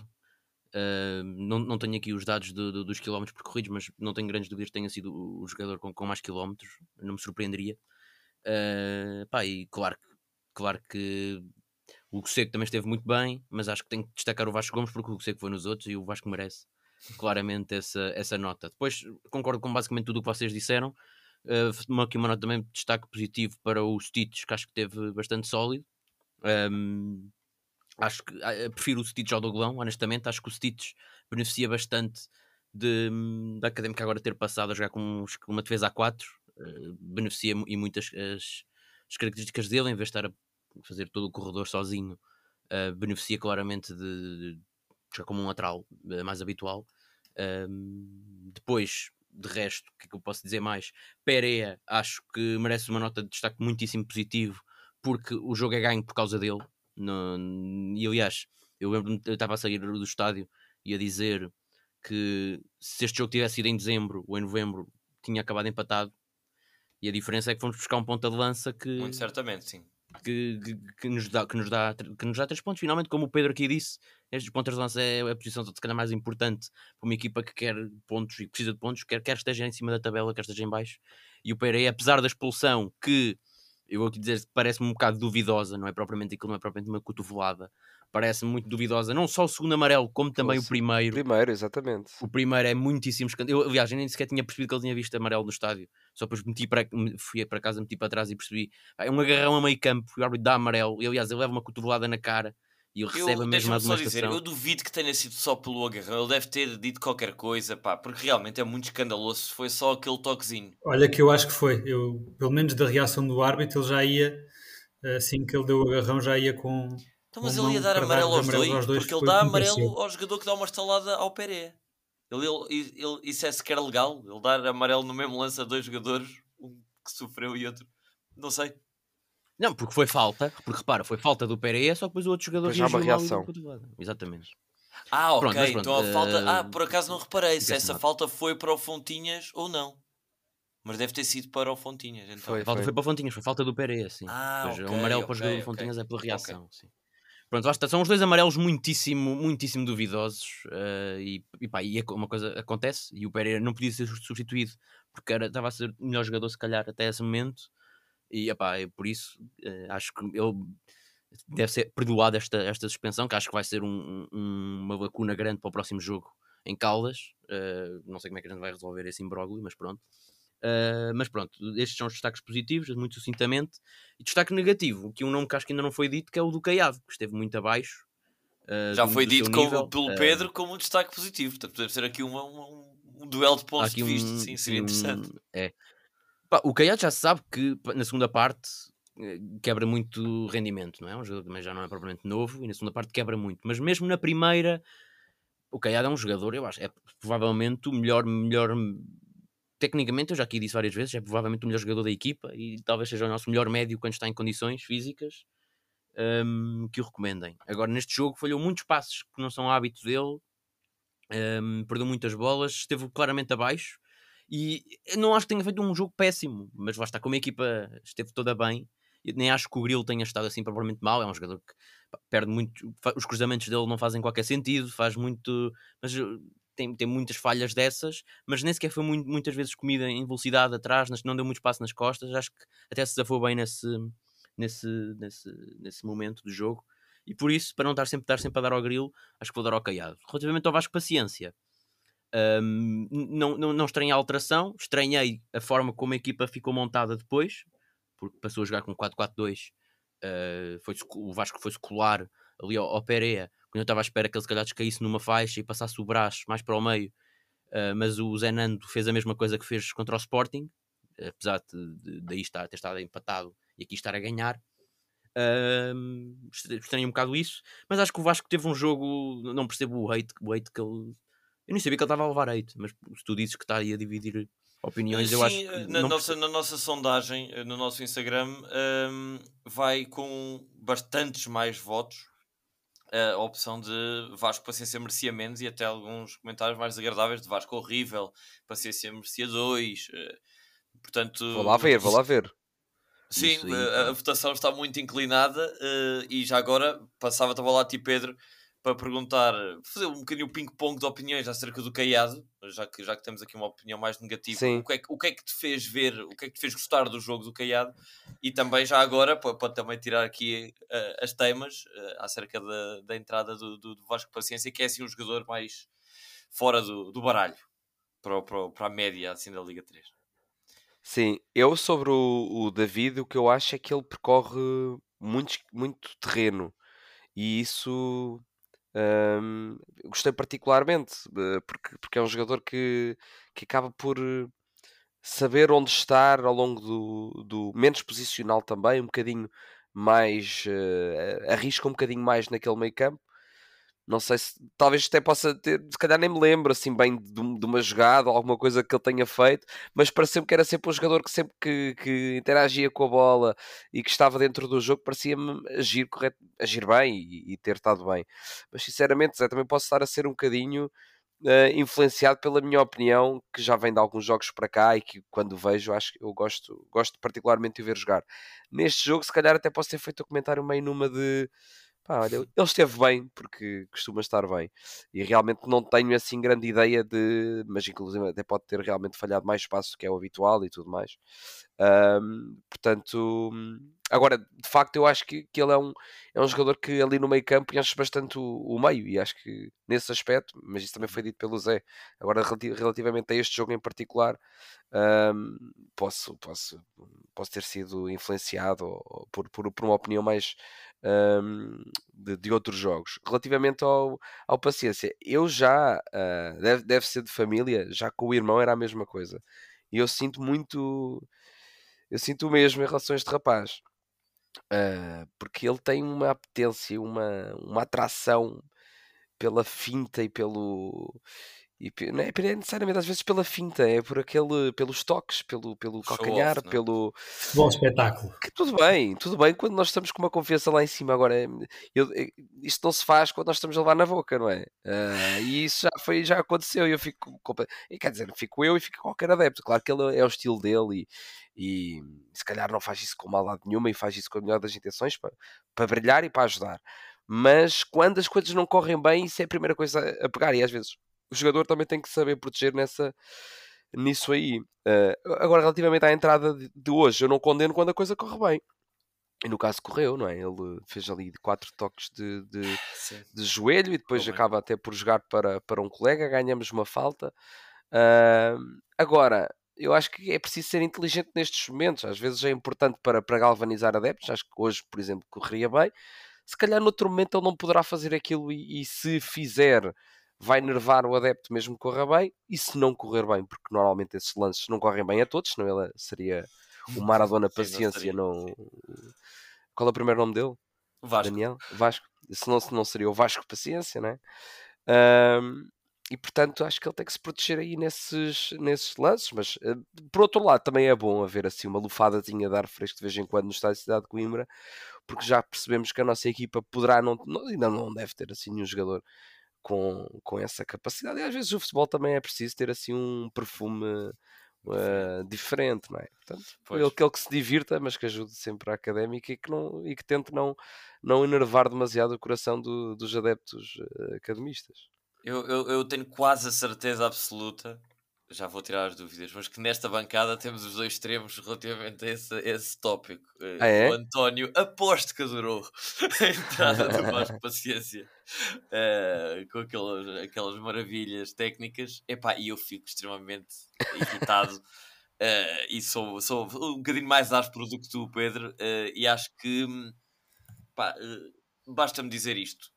Uh, não, não tenho aqui os dados de, de, dos quilómetros percorridos, mas não tenho grandes dúvidas que tenha sido o jogador com, com mais quilómetros, não me surpreenderia. Uh, pá, e claro, claro que o Seco também esteve muito bem, mas acho que tenho que destacar o Vasco Gomes porque o Seco foi nos outros e o Vasco merece claramente essa, essa nota. Depois concordo com basicamente tudo o que vocês disseram. Uh, aqui uma nota também de destaque positivo para o Stitch, que acho que teve bastante sólido. Um, acho que uh, prefiro o Stitch ao Doglão, honestamente. Acho que o Stitch beneficia bastante de, da Académica agora ter passado a jogar com, uma defesa a 4. Uh, beneficia e muitas as, as, características dele, em vez de estar a fazer todo o corredor sozinho, uh, beneficia claramente de, de, como um lateral mais habitual. depois, de resto, o que é que eu posso dizer mais? Pereira, acho que merece uma nota de destaque muitíssimo positivo, porque o jogo é ganho por causa dele. No, e aliás, Eu lembro-me, eu estava a sair do estádio e a dizer que se este jogo tivesse sido em dezembro ou em novembro, tinha acabado empatado. E a diferença é que fomos buscar um ponta de lança que, Muito certamente, sim. Que, que, que nos dá, que, nos dá, que nos dá três pontos. Finalmente, como o Pedro aqui disse, estes pontas de lança é a posição se calhar mais importante para uma equipa que quer pontos e precisa de pontos, quer, quer esteja em cima da tabela, quer esteja em baixo. E o Pereira, apesar da expulsão, que eu vou te dizer parece-me um bocado duvidosa, não é propriamente aquilo, não é propriamente uma cotovelada, parece-me muito duvidosa, não só o segundo amarelo, como também o primeiro. Primeiro, exatamente. O primeiro é muitíssimo escandaloso. Eu, aliás, eu nem sequer tinha percebido que ele tinha visto amarelo no estádio. Só depois meti para, fui para casa, meti para trás e percebi. Ah, É um agarrão a meio campo, o árbitro dá amarelo. E aliás, ele leva uma cotovelada na cara e ele recebe a Eu, mesma só dizer, demonstração. eu duvido que tenha sido só pelo agarrão. Ele deve ter dito qualquer coisa, pá, porque realmente é muito escandaloso. se Foi só aquele toquezinho. Olha que eu acho que foi. Eu, pelo menos da reação do árbitro, ele já ia, assim que ele deu o agarrão, já ia com. Então, mas ele ia dar amarelo aos amarelo dois, aos dois, porque ele foi dá amarelo ao jogador que dá uma estalada ao Peré. Ele, ele, ele- isso é sequer legal? Ele dar amarelo no mesmo lance a dois jogadores, um que sofreu e outro. Não sei. Não, porque foi falta, porque repara, foi falta do Pereira, só que depois o outro jogador já uma reação. Exatamente. Ah, ok. Pronto, pronto, então a falta. Ah, eh, por acaso não reparei se essa nada. falta foi para o Fontinhas ou não. Mas deve ter sido para o Fontinhas. Então. Foi. A falta foi para o Fontinhas, foi falta do Pereira, sim. Ah, Pois, ok, o amarelo para o jogador do ok. Fontinhas é pela reação, sim. Pronto, lá. São os dois amarelos muitíssimo, muitíssimo duvidosos eh, e, e, pá, e é uma coisa acontece e o Pereira não podia ser substituído porque era, estava a ser o melhor jogador se calhar até esse momento e epá, é por isso eh, acho que ele deve ser perdoado esta, esta suspensão que acho que vai ser um- um- uma lacuna grande para o próximo jogo em Caldas Eh, não sei como é que a gente vai resolver esse imbróglio, mas pronto Uh, mas pronto, estes são os destaques positivos, muito sucintamente. E destaque negativo, que um nome que acho que ainda não foi dito, que é o do Caiado, que esteve muito abaixo. uh, Já do- foi do dito como- pelo Uh, Pedro como um destaque positivo. Portanto, podemos ter aqui uma- uma- um, duelo de pontos de vista. um- Sim, seria um- interessante. é. Pá, o Caiado já se sabe que na segunda parte eh, quebra muito rendimento, não é? Um jogador que também já não é propriamente novo e na segunda parte quebra muito. Mas mesmo na primeira, o Caiado é um jogador, eu acho, é provavelmente o melhor, melhor. Tecnicamente, eu já aqui disse várias vezes, é provavelmente o melhor jogador da equipa e talvez seja o nosso melhor médio quando está em condições físicas hum, que o recomendem. Agora, neste jogo, falhou muitos passos que não são hábito dele, hum, perdeu muitas bolas, esteve claramente abaixo. E não acho que tenha feito um jogo péssimo, mas lá está, como a equipa esteve toda bem, nem acho que o Grilo tenha estado assim propriamente mal. É um jogador que perde muito, os cruzamentos dele não fazem qualquer sentido, faz muito, mas tem, tem muitas falhas dessas, mas nem sequer foi muito- muitas vezes comida em velocidade atrás, não deu muito espaço nas costas. Acho que até se safou bem nesse, nesse, nesse, nesse momento do jogo. E por isso, para não estar sempre, estar sempre a dar ao grilo, acho que vou dar ao caiado. Relativamente ao Vasco Paciência, hum, não, não, não estranhei a alteração, estranhei a forma como a equipa ficou montada depois, porque passou a jogar com 4-4-2. Uh, foi o Vasco foi-se colar ali ao, ao Pereira, quando eu estava à espera que ele se calhar descaísse numa faixa e passasse o braço mais para o meio. Uh, mas o Zé Nando fez a mesma coisa que fez contra o Sporting, apesar de, de, daí estar, ter estado empatado e aqui estar a ganhar. Um, estranhei um bocado isso, mas acho que o Vasco teve um jogo. Não percebo o hate, o hate que ele. Eu nem sabia que ele estava a levar hate, mas se tu dizes que está aí a dividir opiniões, eu Sim, acho que. eh, na, nossa, na nossa sondagem, eh, no nosso Instagram, ehm, vai com bastantes mais votos a opção de Vasco Paciência merecia menos e até alguns comentários mais desagradáveis de Vasco horrível, Paciência merecia dois. eh, portanto, Vou lá ver, vou lá ver. Sim, aí, a, a pronto. votação está muito inclinada eh, e já agora passava-te a bola a ti, Pedro, para perguntar, fazer um bocadinho o ping-pong de opiniões acerca do Caiado, já que, já que temos aqui uma opinião mais negativa. Sim. O que, é, que- o que é que te fez ver, o que é que te fez gostar do jogo do Caiado? E também, já agora, para, para também tirar aqui eh, as temas eh, acerca da, da entrada do, do, do Vasco Paciência, que é assim um jogador mais fora do, do baralho para, para, para a média assim, da Liga 3. Sim, eu sobre o, o David, o que eu acho é que ele percorre muito, muito terreno e isso hum, gostei particularmente eh, porque, porque é um jogador que, que acaba por eh, saber onde estar ao longo do, do menos posicional também, um bocadinho mais eh, arrisca um bocadinho mais naquele meio campo Não sei se talvez até possa ter, se calhar nem me lembro assim bem de, de uma jogada ou alguma coisa que ele tenha feito, mas pareceu-me que era sempre um jogador que sempre que, que, interagia com a bola e que estava dentro do jogo parecia-me agir, agir bem e, e ter estado bem. Mas sinceramente, Zé, também posso estar a ser um bocadinho uh, influenciado pela minha opinião, que já vem de alguns jogos para cá e que quando vejo, acho que eu gosto, gosto particularmente de ver jogar. Neste jogo, se calhar até posso ter feito o um comentário meio numa de pá, olha, ele esteve bem, porque costuma estar bem. E realmente não tenho assim grande ideia de. Mas inclusive até pode ter realmente falhado mais espaço do que é o habitual e tudo mais. Um, portanto, agora, de facto, eu acho que, que ele é um, é um jogador que ali no meio campo enche bastante o, o meio, e acho que nesse aspecto, mas isso também foi dito pelo Zé, agora relativamente a este jogo em particular, um, posso, posso, posso ter sido influenciado por, por, por uma opinião mais um, de, de, outros jogos. Relativamente ao, ao Paciência, eu já, uh, deve, deve ser de família, já com o irmão era a mesma coisa. E eu sinto muito eu sinto o mesmo em relação a este rapaz. Uh, porque ele tem uma apetência, uma, uma atração pela finta e pelo. E, não é necessariamente às vezes pela finta, é por aquele, pelos toques, pelo, pelo calcanhar, off, é? pelo. Bom espetáculo. Que, tudo bem, tudo bem quando nós estamos com uma confiança lá em cima. Agora, eu, isto não se faz quando nós estamos a levar na boca, não é? Uh, e isso já foi, já aconteceu e eu fico. E quer dizer, fico eu e fico qualquer adepto. Claro que ele é o estilo dele e, e se calhar não faz isso com maldade nenhuma e faz isso com a melhor das intenções para, para brilhar e para ajudar. Mas quando as coisas não correm bem, isso é a primeira coisa a pegar. E às vezes o jogador também tem que saber proteger nessa, nisso aí. Uh, agora, relativamente à entrada de, de, hoje, eu não condeno quando a coisa corre bem. E no caso correu, não é? Ele fez ali quatro toques de, de, de joelho e depois acaba até por jogar para, para um colega, ganhamos uma falta. Uh, agora, eu acho que é preciso ser inteligente nestes momentos. Às vezes é importante para, para galvanizar adeptos. Acho que hoje, por exemplo, correria bem. Se calhar, noutro momento, ele não poderá fazer aquilo e, e se fizer, vai nervar o adepto mesmo que corra bem. E se não correr bem, porque normalmente esses lances não correm bem a todos, senão ele seria o Maradona Paciência. não, Qual é o primeiro nome dele? Vasco. Daniel? Vasco. Se não, se não seria o Vasco Paciência, né? Um, e portanto acho que ele tem que se proteger aí nesses, nesses lances, mas uh, por outro lado também é bom haver assim uma lufadazinha de ar fresco de vez em quando no estádio de Cidade de Coimbra, porque já percebemos que a nossa equipa poderá não, não ainda não deve ter assim nenhum jogador com, com essa capacidade, e às vezes o futebol também é preciso ter assim um perfume uh, diferente, não é? Portanto, pois. ele, aquele que se divirta, mas que ajude sempre a académica e que, não, e que tente não, não enervar demasiado o coração do, dos adeptos uh, academistas. Eu, eu, eu, tenho quase a certeza absoluta, já vou tirar as dúvidas, mas que nesta bancada temos os dois extremos relativamente a esse, esse tópico. Eh, ah, é? O António, aposto que adorou a entrada do Vasco Paciência uh, com aquelas, aquelas maravilhas técnicas. Epá, e eu fico extremamente irritado. Uh, e sou, sou um bocadinho mais áspero do que tu, Pedro, uh, e acho que basta-me dizer isto.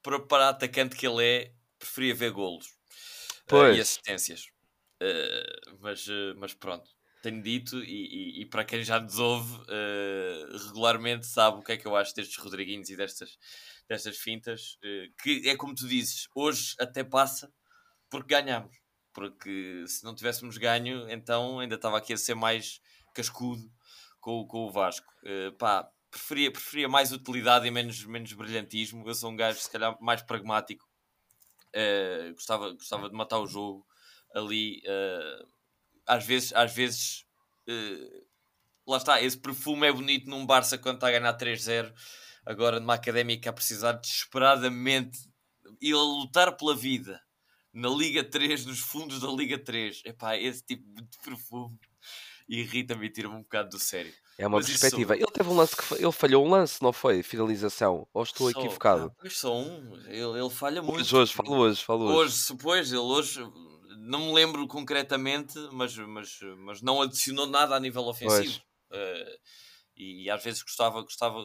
Para, para atacante que ele é, preferia ver golos e assistências. Uh, mas, uh, mas pronto, tenho dito e, e, e, para quem já nos ouve regularmente sabe o que é que eu acho destes Rodriguinhos e destas, destas fintas, que é como tu dizes, hoje até passa porque ganhamos. Porque se não tivéssemos ganho, então ainda estava aqui a ser mais cascudo com, com o Vasco. pá, preferia, preferia mais utilidade e menos, menos brilhantismo. Eu sou um gajo, se calhar, mais pragmático Uh, gostava, gostava de matar o jogo ali. Uh, às vezes, às vezes uh, lá está, esse perfume é bonito num Barça quando está a ganhar 3-0. Agora numa académica a precisar desesperadamente e a lutar pela vida na Liga 3, nos fundos da Liga 3. Epá, esse tipo de perfume irrita-me e tira-me um bocado do sério. É uma Mas perspectiva. Isso... Ele teve um lance que ele falhou um lance, não foi? Finalização. Ou estou só, equivocado? Não, só um. Ele, ele falha muito. Hoje, hoje, falo hoje, falo hoje. Hoje, depois, ele hoje não me lembro concretamente, mas, mas, mas não adicionou nada a nível ofensivo. Uh, e, e, às vezes gostava, gostava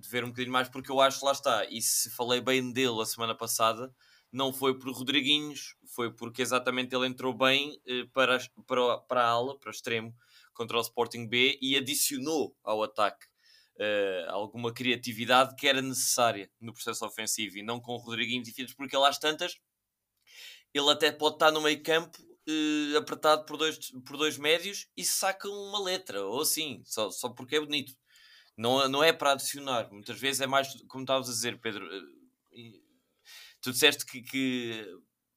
de ver um bocadinho mais, porque eu acho, lá está, e se falei bem dele a semana passada, não foi por Rodriguinhos, foi porque exatamente ele entrou bem uh, para, para, para a ala, para o extremo, contra o Sporting B e adicionou ao ataque uh, alguma criatividade que era necessária no processo ofensivo e não com o Rodriguinho e Filhos, porque ele às tantas ele até pode estar no meio campo uh, apertado por dois, por dois médios e saca uma letra, ou assim, só, só porque é bonito. Não, não é para adicionar, muitas vezes é mais, como estavas a dizer, Pedro. Uh, tu disseste que, que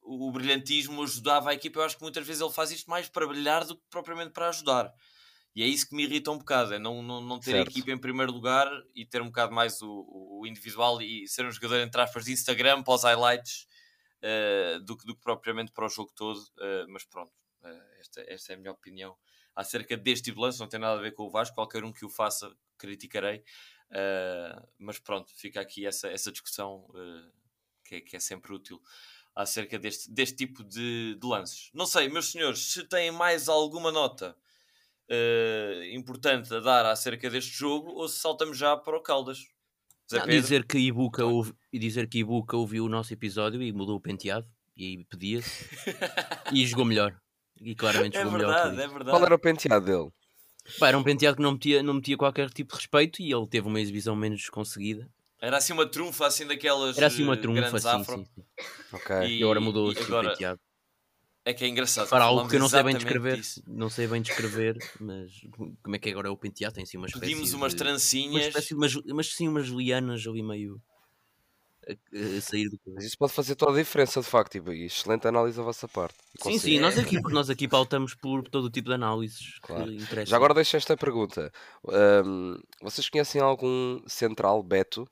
o brilhantismo ajudava a equipa. Eu acho que muitas vezes ele faz isto mais para brilhar do que propriamente para ajudar. E é isso que me irrita um bocado, é não, não, não ter certo. a equipa em primeiro lugar e ter um bocado mais o, o individual e ser um jogador, entre aspas, de Instagram para os highlights uh, do, que, do que propriamente para o jogo todo. Uh, mas pronto, uh, esta, esta é a minha opinião acerca deste de lance. Não tem nada a ver com o Vasco, qualquer um que o faça criticarei. mas pronto, fica aqui essa, essa discussão que é, que, é, sempre útil acerca deste, deste tipo de, de lances. Não sei, meus senhores, se têm mais alguma nota uh, importante a dar acerca deste jogo ou se saltamos já para o Caldas. Não, dizer que Ibuka ouve, dizer que Ibuka ouviu o nosso episódio e mudou o penteado e pedia-se e jogou melhor. E claramente é jogou verdade, melhor. É verdade. Qual era o penteado dele? Pá, era um penteado que não metia, não metia qualquer tipo de respeito e ele teve uma exibição menos conseguida. Era assim uma trunfa, assim daquelas. Era assim uma trunfa, sim, sim, sim. Ok. E, e agora mudou e agora... o penteado. É que é engraçado. Para algo que eu não sei bem descrever, disso. não sei bem descrever, mas como é que agora é o penteado? Tem assim umas Pedimos umas trancinhas. Uma espécie, mas, mas sim umas lianas ali meio a, a sair do Mas isso pode fazer toda a diferença, de facto. E excelente análise da vossa parte. Sim, sim, nós aqui, nós aqui pautamos por todo o tipo de análises claro. que interessam. Já agora deixo esta pergunta. Um, vocês conhecem algum central Beto?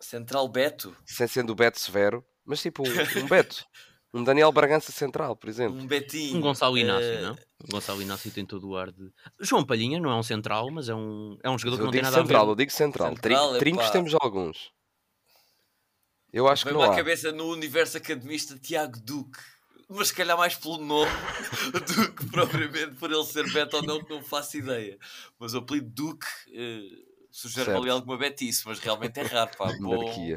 Central Beto? Sem sendo o Beto Severo, mas tipo um, um Beto. Um Daniel Bragança Central, por exemplo. Um Betinho. Um Gonçalo Inácio, uh... não? O Gonçalo Inácio tem todo o ar de. João Palhinha não é um central, mas é um, é um jogador que não tem nada central, a ver. Eu digo central. central Trincos temos alguns. Eu acho que não há. a cabeça no universo academista Tiago Duque. Mas se calhar mais pelo nome do que propriamente por ele ser Beto ou não, que não faço ideia. Mas o apelido Duque uh, sugere ali alguma betice, mas realmente é raro, pá. Bom,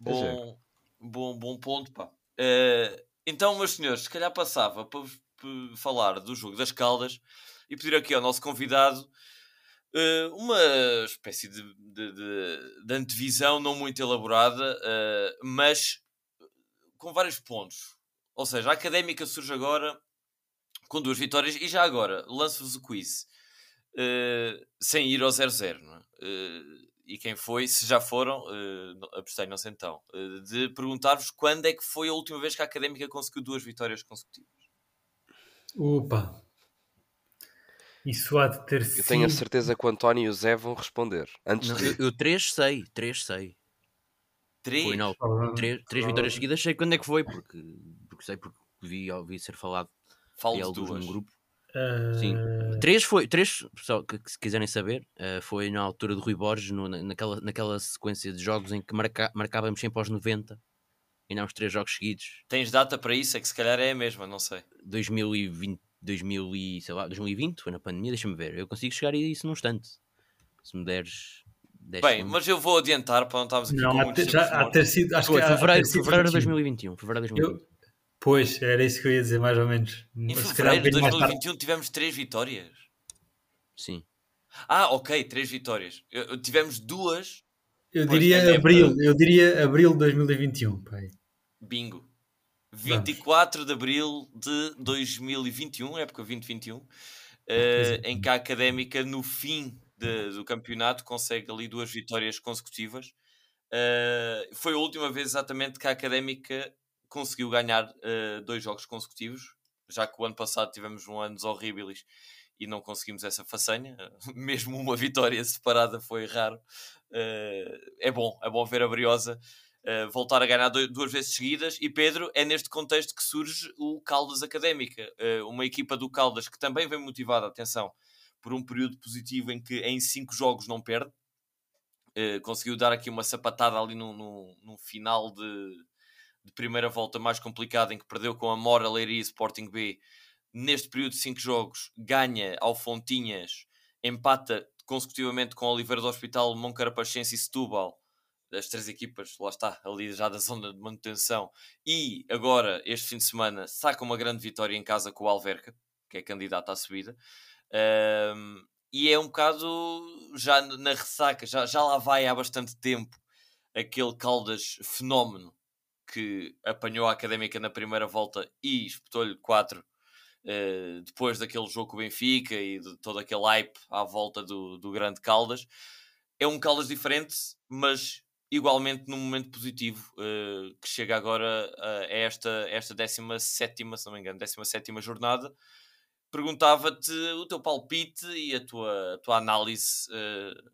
bom, bom, bom ponto, pá. Uh, então, meus senhores, se calhar passava para, falar do jogo das Caldas e pedir aqui ao nosso convidado uh, uma espécie de, de, de, de, antevisão não muito elaborada, uh, mas com vários pontos. Ou seja, a académica surge agora com duas vitórias e já agora lanço-vos o quiz sem ir ao 0-0. Uh, e quem foi, se já foram, uh, abstenham-se então, uh, de perguntar-vos quando é que foi a última vez que a Académica conseguiu duas vitórias consecutivas. Opa! Isso há de ter sido... Eu tenho a certeza que o António e o Zé vão responder. Antes não, de... eu, eu três sei, três sei. Três? Foi, não, três, três vitórias seguidas sei quando é que foi, porque, porque sei, porque vi, ouvi ser falado Falo de duas. num grupo. Sim. Três foi, três, pessoal, que, que se quiserem saber, uh, foi na altura do Rui Borges, no, naquela, naquela sequência de jogos em que marca, marcávamos sempre aos 90, ainda há uns três jogos seguidos. Tens data para isso? É que se calhar é a mesma, não sei. 2020, 2000 e, sei lá, 2020, foi na pandemia, deixa-me ver. Eu consigo chegar a isso num instante. Se me deres. Bem, segundos. mas eu vou adiantar para não estarmos aqui não, já há ter sido, acho foi, que fevereiro, fevereiro de 2021. Fevereiro de 2021. Eu, Pois, era isso que eu ia dizer, mais ou menos. Em fevereiro de 2021 tivemos três vitórias. Sim. Ah, ok, três vitórias. Eu, tivemos duas. Eu diria abril, eu diria abril de 2021, pai. Bingo. 24 Vamos. de abril de 2021, época 2021, uh, eh, em que a Académica, no fim de, do campeonato, consegue ali duas vitórias consecutivas. Uh, foi a última vez exatamente que a Académica conseguiu ganhar uh, dois jogos consecutivos, já que o ano passado tivemos um ano horríveis e não conseguimos essa façanha. Mesmo uma vitória separada foi raro. Uh, é bom, é bom ver a Briosa uh, voltar a ganhar duas vezes seguidas. E Pedro, é neste contexto que surge o Caldas Académica, uma equipa do Caldas que também vem motivada, atenção, por um período positivo em que em cinco jogos não perde. conseguiu dar aqui uma sapatada ali no, no, no final de, de primeira volta mais complicada, em que perdeu com a Mora, Leiria e Sporting B, neste período de 5 jogos, ganha ao Fontinhas, empata consecutivamente com Oliveira do Hospital, Moncarapachense e Setúbal, as três equipas, lá está, ali já da zona de manutenção, e agora, este fim de semana, saca uma grande vitória em casa com o Alverca, que é candidato à subida. Um, e é um bocado já na ressaca, já, já lá vai há bastante tempo aquele Caldas fenómeno que apanhou a Académica na primeira volta e espetou-lhe 4 uh, depois daquele jogo com o Benfica e de todo aquele hype à volta do, do grande Caldas. É um Caldas diferente, mas igualmente num momento positivo uh, que chega agora a esta, esta 17, se não me engano, 17 jornada. Perguntava-te o teu palpite e a tua, a tua análise uh,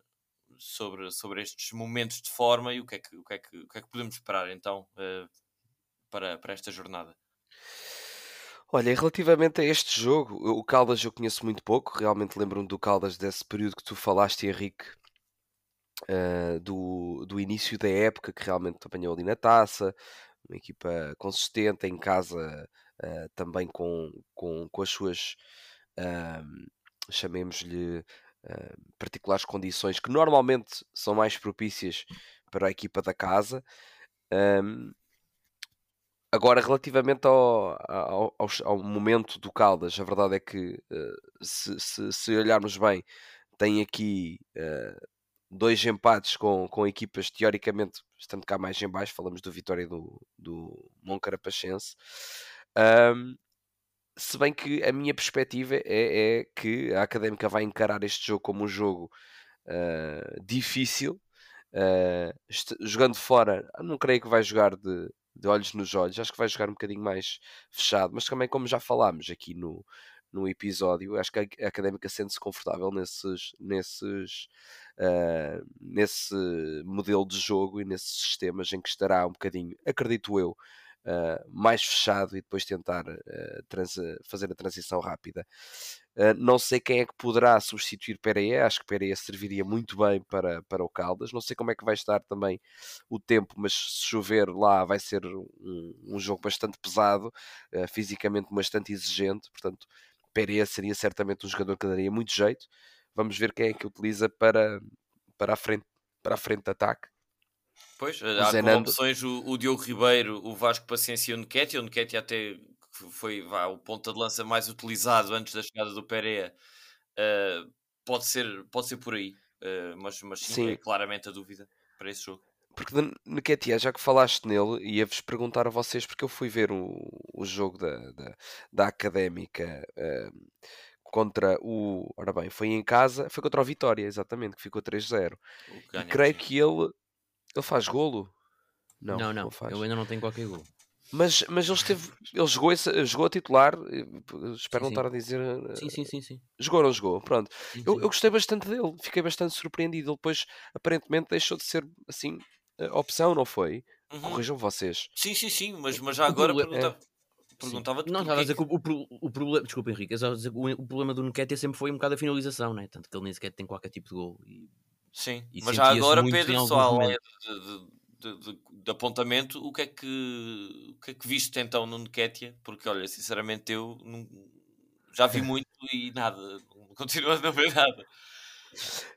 sobre, sobre estes momentos de forma e o que é que, o que, é que, o que, é que podemos esperar então uh, para, para esta jornada. Olha, relativamente a este jogo, o Caldas eu conheço muito pouco, realmente lembro-me do Caldas desse período que tu falaste, Henrique, uh, do, do início da época que realmente apanhou ali na taça, uma equipa consistente, em casa uh, também com, com, com as suas, uh, chamemos-lhe, particulares condições que normalmente são mais propícias para a equipa da casa. Um, Agora, relativamente ao, ao, ao, ao, momento do Caldas, a verdade é que, uh, se, se, se, olharmos bem, tem aqui uh, dois empates com, com equipas teoricamente estando cá mais em baixo. Falamos do Vitória do, do Moncarapachense. Um, se bem que a minha perspectiva é, é, que a Académica vai encarar este jogo como um jogo uh, difícil. jogando fora, não creio que vai jogar de, de olhos nos olhos. Acho que vai jogar um bocadinho mais fechado, mas também, como já falámos aqui no, no episódio, acho que a Académica sente-se confortável nesses, nesses, uh, nesse modelo de jogo e nesses sistemas em que estará um bocadinho, acredito eu, uh, mais fechado e depois tentar uh, fazer a transição rápida. Uh, não sei quem é que poderá substituir Pereira, acho que Pereira serviria muito bem para, para o Caldas. Não sei como é que vai estar também o tempo, mas se chover lá vai ser um, um jogo bastante pesado, fisicamente bastante exigente. Portanto, Pereira seria certamente um jogador que daria muito jeito. Vamos ver quem é que utiliza para, para, a, frente, para a frente de ataque. Pois, há como opções o, o, Diogo Ribeiro, o Vasco Paciência e o Nketiah. O Nketiah até foi vá, o ponta de lança mais utilizado antes da chegada do Pereira. Uh, pode, ser, pode ser por aí, uh, mas, mas sim, sim, é claramente a dúvida para esse jogo. Porque Nketiah, já que falaste nele, ia-vos perguntar a vocês, porque eu fui ver o, o jogo da, da, da Académica uh, contra o. Ora bem, foi em casa, foi contra o Vitória, exatamente, que ficou 3-0. E creio que ele ele faz golo? Não, não, não, não eu ainda não tenho qualquer golo. Mas, mas ele, esteve, ele jogou, esse, jogou a titular, espero sim, não estar a dizer. Sim, sim, sim. sim. Jogou ou não jogou? Pronto. Sim, eu, eu gostei bastante dele, fiquei bastante surpreendido. Ele depois, aparentemente, deixou de ser assim, opção, não foi? Uhum. Corrijam vocês. Sim, sim, sim, mas, mas já agora pergunta... é. perguntava-te. Não, estava a dizer que o, o, o, problema. Desculpa, Henrique, estava a dizer que o, o problema do Nketiah sempre foi um bocado a finalização, né? Tanto que ele nem sequer tem qualquer tipo de gol. E Sim, e mas já agora, Pedro, só além de, de, de, de, apontamento, o que, é que, o que é que viste então no Nketiah? Porque, olha, sinceramente, eu não, já vi muito e nada, continuo a não ver nada.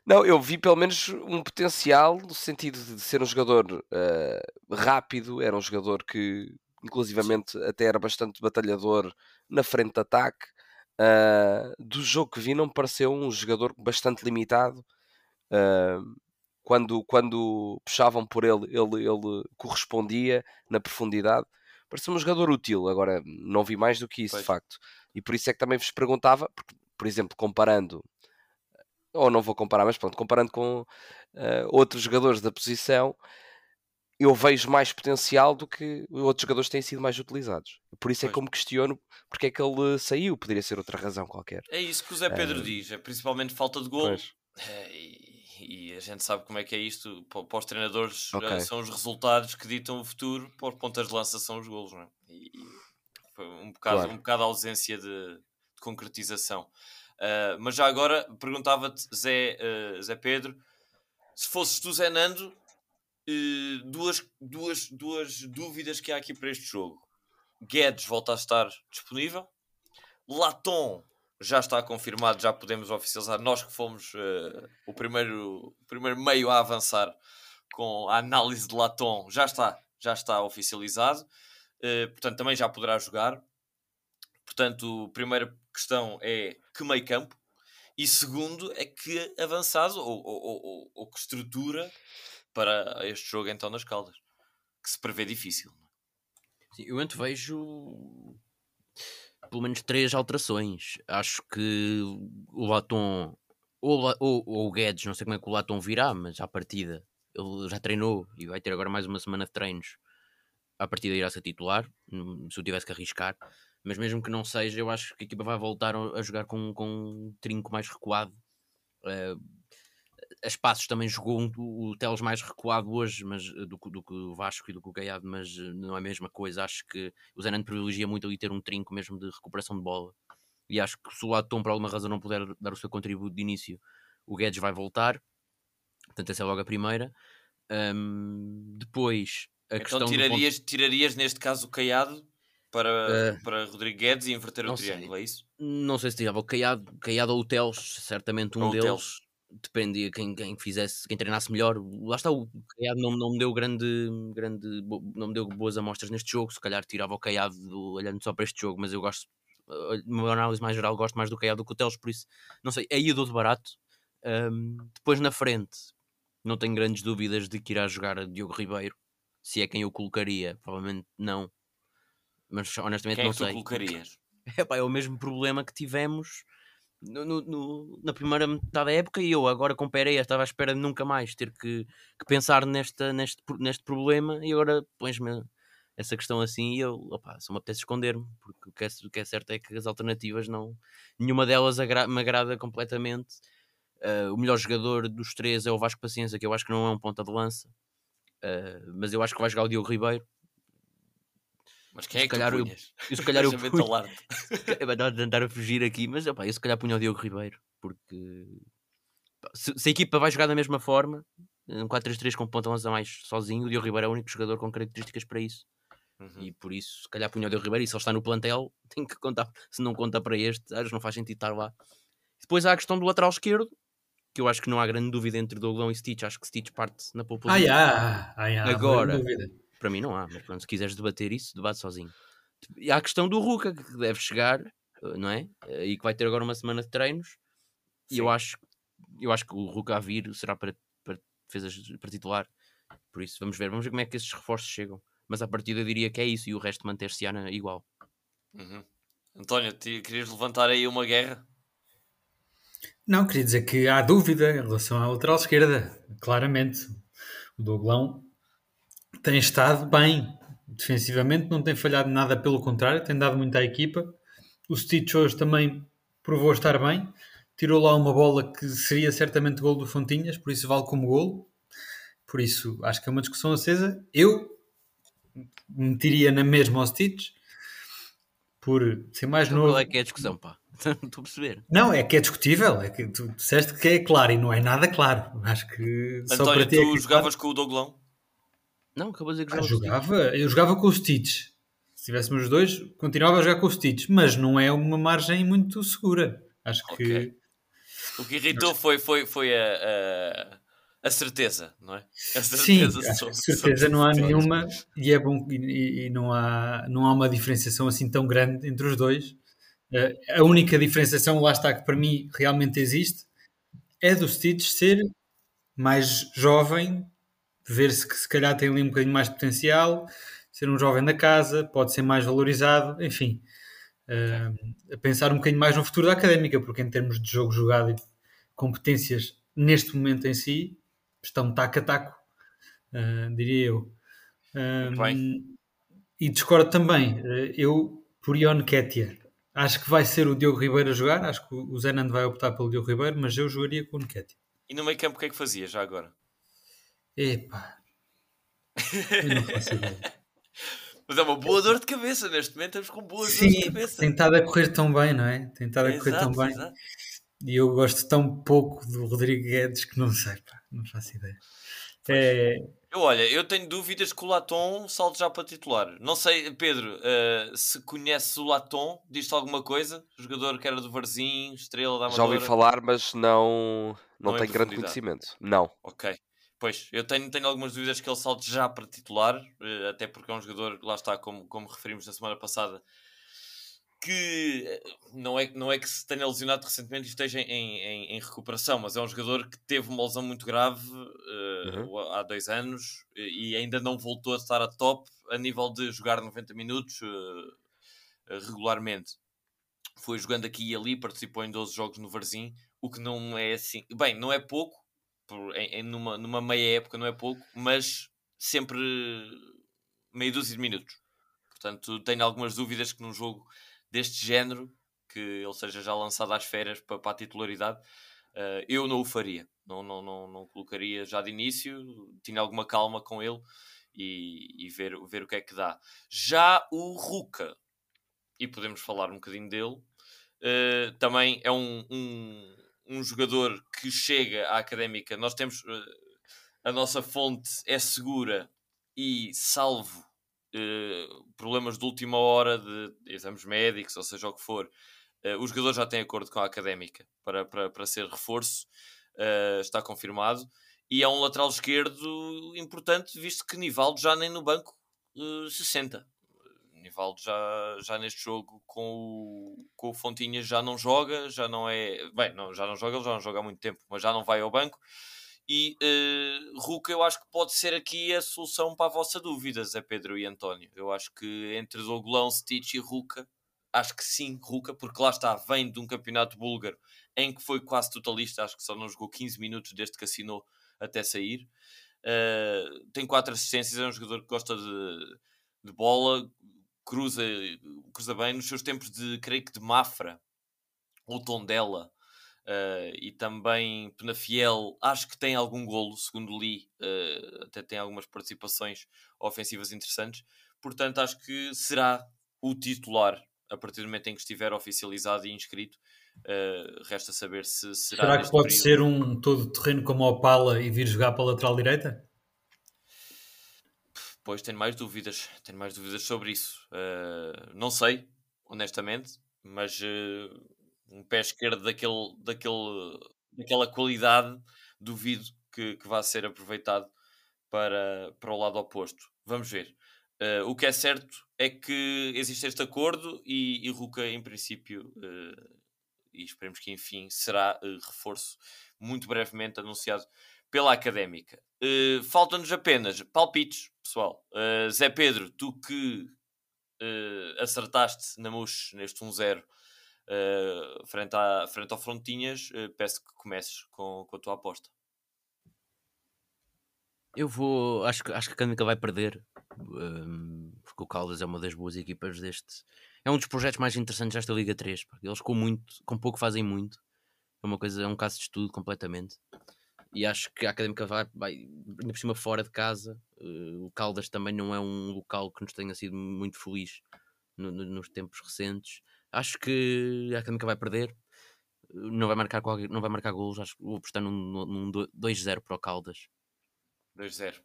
Não, eu vi pelo menos um potencial no sentido de ser um jogador uh, rápido, era um jogador que, inclusivamente, até era bastante batalhador na frente de ataque. Uh, do jogo que vi, não me pareceu um jogador bastante limitado Uh, quando, quando puxavam por ele, ele, ele correspondia na profundidade. Parecia um jogador útil, agora não vi mais do que isso, pois. de facto. E por isso é que também vos perguntava, porque, por exemplo, comparando, ou não vou comparar, mas pronto, comparando com uh, outros jogadores da posição, eu vejo mais potencial do que outros jogadores têm sido mais utilizados. Por isso é pois. é que eu me questiono porque é que ele saiu, poderia ser outra razão qualquer. É isso que o Zé Pedro uh, diz, é principalmente falta de gol. E a gente sabe como é que é isto. Para os treinadores okay. são os resultados que ditam o futuro, para os pontas de lança são os golos, não é? E, foi um bocado, claro. um bocado a ausência de, de concretização. Uh, mas já agora perguntava-te, Zé, uh, Zé Pedro, se fosses tu, Zé Nando, uh, duas, duas, duas dúvidas que há aqui para este jogo. Guedes volta a estar disponível. Latom já está confirmado, já podemos oficializar. Nós que fomos uh, o, primeiro, o primeiro meio a avançar com a análise de Latom, já está, já está oficializado. Uh, portanto, também já poderá jogar. Portanto, a primeira questão é que meio campo. e segundo é que avançado ou, ou, ou, ou que estrutura para este jogo então nas Caldas, que se prevê difícil. É? Sim, eu antevejo pelo menos três alterações. Acho que o Latom ou, ou, ou, o Guedes, não sei como é que o Latom virá, mas à partida ele já treinou e vai ter agora mais uma semana de treinos. À partida irá ser titular, se eu tivesse que arriscar mas mesmo que não seja, eu acho que a equipa vai voltar a jogar com, com um trinco mais recuado. Uh, a Espaços também jogou um, o Teles mais recuado hoje mas, eh, do, do que o Vasco e do que o Gaiado, mas eh, não é a mesma coisa. Acho que o Zenando privilegia muito ali ter um trinco mesmo de recuperação de bola. E acho que se o lado Tom por alguma razão não puder dar o seu contributo de início, o Guedes vai voltar. Portanto, essa é logo a primeira. Um, depois, a então questão. Tirarias, ponto... tirarias neste caso o Caiado para, uh, para Rodrigo Guedes e inverter o triângulo, sei. é isso? Não sei se tirava o Caiado, Caiado ou o Teles, certamente um ou deles. Dependia quem, quem fizesse, quem treinasse melhor. Lá está, o Caiado não, não me deu grande, grande não me deu boas amostras neste jogo. Se calhar tirava o Caiado olhando só para este jogo, mas eu gosto, uma análise mais geral, gosto mais do Caiado do que o Teles, por isso não sei, aí eu dou de barato. Um, depois na frente, não tenho grandes dúvidas de que irá jogar Diogo Ribeiro. Se é quem eu colocaria, provavelmente não mas honestamente Quem é não que sei. Tu colocarias? É, pá, é o mesmo problema que tivemos no, no, na primeira metade da época e eu agora com Pereira estava à espera de nunca mais ter que, que pensar nesta, neste, neste problema e agora pões-me essa questão assim e eu opa, só me apetece esconder-me porque o que, é, o que é certo é que as alternativas não nenhuma delas agra me agrada completamente. Uh, o melhor jogador dos três é o Vasco Paciência que eu acho que não é um ponta de lança uh, mas eu acho que vai jogar o Diogo Ribeiro mas quem é que calhar tu punhas? Eu, eu se calhar eu punha... Vai tentar a fugir aqui, mas opa, eu se calhar punha o Diogo Ribeiro, porque se, se, a equipa vai jogar da mesma forma, um 4-3-3 com ponta lança mais sozinho, o Diogo Ribeiro é o único jogador com características para isso. Uhum. E por isso, se calhar punha o Diogo Ribeiro, e se ele está no plantel, tem que contar. Se não conta para este, acho que não faz sentido estar lá. Depois há a questão do lateral esquerdo, que eu acho que não há grande dúvida entre Douglão e Stitch. Acho que Stitch parte na população. Ah, yeah. ah, yeah. Agora, para mim não há, mas pronto, se quiseres debater isso, debate sozinho. E há a questão do Ruka, que deve chegar, eh, não é? Eh, e que vai ter agora uma semana de treinos. Sim. E eu acho, eu acho que o Ruka a vir será para, para defesas para titular. Por isso, vamos ver, vamos ver como é que esses reforços chegam. Mas a partida eu diria que é isso e o resto manter-se igual. Uhum. António, querias levantar aí uma guerra? Não, queria dizer que há dúvida em relação à lateral esquerda, claramente. O Douglão tem estado bem. Defensivamente não tem falhado nada, pelo contrário, tem dado muito à equipa. O Stitch hoje também provou estar bem. Tirou lá uma bola que seria certamente gol do Fontinhas, por isso vale como gol. Por isso, acho que é uma discussão acesa. Eu metiria na mesma ao Stitch por ser mais então, novo. Qual é que é a discussão, pá? Não estou a perceber. Não, é que é discutível. É que tu disseste que é claro e não é nada claro. Acho que António, só para ti é tu é jogavas claro. com o Douglão? Não, acabou de dizer que ah, jogava. Eu jogava com os Stitch. Se tivéssemos os dois, continuava a jogar com os Stitch, mas não é uma margem muito segura. Acho okay. que. O que irritou foi, foi, foi a, a, a, certeza, não é? A certeza, Sim, sobre, certeza não há nenhuma e é bom e, e, não, há, não há uma diferenciação assim tão grande entre os dois. Uh, a única diferenciação, lá está, que para mim realmente existe, é do Stitch ser mais jovem ver-se que se calhar tem ali um bocadinho mais de potencial, ser um jovem da casa, pode ser mais valorizado, enfim. Uh, a pensar um bocadinho mais no futuro da académica, porque em termos de jogo jogado e competências neste momento em si, estão taco a taco, uh, diria eu. Um, e discordo também, uh, eu por Ion Ketia. Acho que vai ser o Diogo Ribeiro a jogar, acho que o Zenand vai optar pelo Diogo Ribeiro, mas eu jogaria com o Nketiah. E no meio campo o que é que fazia já agora? Epá. Eu não faço ideia. Mas é uma boa dor de cabeça, neste momento estamos com boas Sim, dores de cabeça. Tem estado a correr tão bem, não é? Tem estado a correr exato, tão bem. Exato. E eu gosto tão pouco do Rodrigo Guedes que não sei, pá, não faço ideia. É... Eu, olha, eu tenho dúvidas que o Latom salte já para titular. Não sei, Pedro, uh, se conheces o Latom, diz-te alguma coisa? O jogador que era do Varzim, estrela da Amadora. Já ouvi falar, mas não, não, não tenho grande conhecimento. Não. Ok. Pois, eu tenho, tenho algumas dúvidas que ele salte já para titular, eh, até porque é um jogador, lá está, como, como referimos na semana passada, que eh, não é, não é que se tenha lesionado recentemente e esteja em, em, em, recuperação, mas é um jogador que teve uma lesão muito grave uh, uhum. há dois anos e ainda não voltou a estar a top a nível de jogar 90 minutos uh, regularmente. Foi jogando aqui e ali, participou em 12 jogos no Varzim, o que não é assim. Bem, não é pouco, por, em, em, numa, numa meia época não é pouco, mas sempre meio dúzia de minutos. Portanto, tenho algumas dúvidas que num jogo deste género, que ele seja já lançado às férias para, para a titularidade, uh, eu não o faria. Não, não, não, não colocaria já de início, tinha alguma calma com ele e, e ver, ver o que é que dá. Já o Ruka, e podemos falar um bocadinho dele, uh, também é um, um, um, jogador que chega à académica. Nós temos uh, a nossa fonte é segura e salvo uh, problemas de última hora de exames médicos, ou seja o que for, uh, o jogador já tem acordo com a académica para, para, para ser reforço, uh, está confirmado. E é um lateral esquerdo importante, visto que Nivaldo já nem no banco se senta. Nivaldo já, já neste jogo com o, com o Fontinha já não joga, já não é. Bem, não, já não joga, ele já não joga há muito tempo, mas já não vai ao banco. E uh, Ruka, eu acho que pode ser aqui a solução para a vossa dúvida, Zé Pedro e António. Eu acho que entre Doglão, Stitch e Ruka, acho que sim, Ruka, porque lá está, vem de um campeonato búlgaro em que foi quase totalista, acho que só não jogou 15 minutos desde que assinou até sair. Uh, tem quatro assistências, é um jogador que gosta de, de bola, cruza, cruza bem nos seus tempos de, creio que de Mafra ou Tondela Uh, e também Penafiel, acho que tem algum golo, segundo li, uh, até tem algumas participações ofensivas interessantes. Portanto, acho que será o titular a partir do momento em que estiver oficializado e inscrito. Uh, resta saber se será. Será que pode período. ser um todo terreno como o Opala e vir jogar para a lateral direita? Pois tenho mais dúvidas, tenho mais dúvidas sobre isso. não sei, honestamente, mas um pé esquerdo daquele, daquele, daquela qualidade, duvido que, que vá ser aproveitado para, para o lado oposto. Vamos ver. Uh, o que é certo é que existe este acordo e, e Ruka, em princípio, uh, e esperemos que enfim, será uh, reforço muito brevemente anunciado pela académica. Faltam-nos apenas palpites, pessoal. Zé Pedro, tu que acertaste na MUX neste 1-0 uh, frente, à, frente ao Frontinhas, uh, peço que comeces com, com a tua aposta. Eu vou, acho acho que a Académica vai perder, um, ehm, porque o Caldas é uma das boas equipas deste. É um dos projetos mais interessantes desta Liga 3, porque eles com muito, com pouco fazem muito. É uma coisa, é um caso de estudo completamente. E acho que a Académica vai, vai ainda por cima fora de casa. Uh, o Caldas também não é um local que nos tenha sido muito feliz no, no, nos tempos recentes. Acho que a Académica vai perder. Não vai marcar, qualquer, não vai marcar golos. Acho que vou apostar num, num 2-0 para o Caldas. 2-0.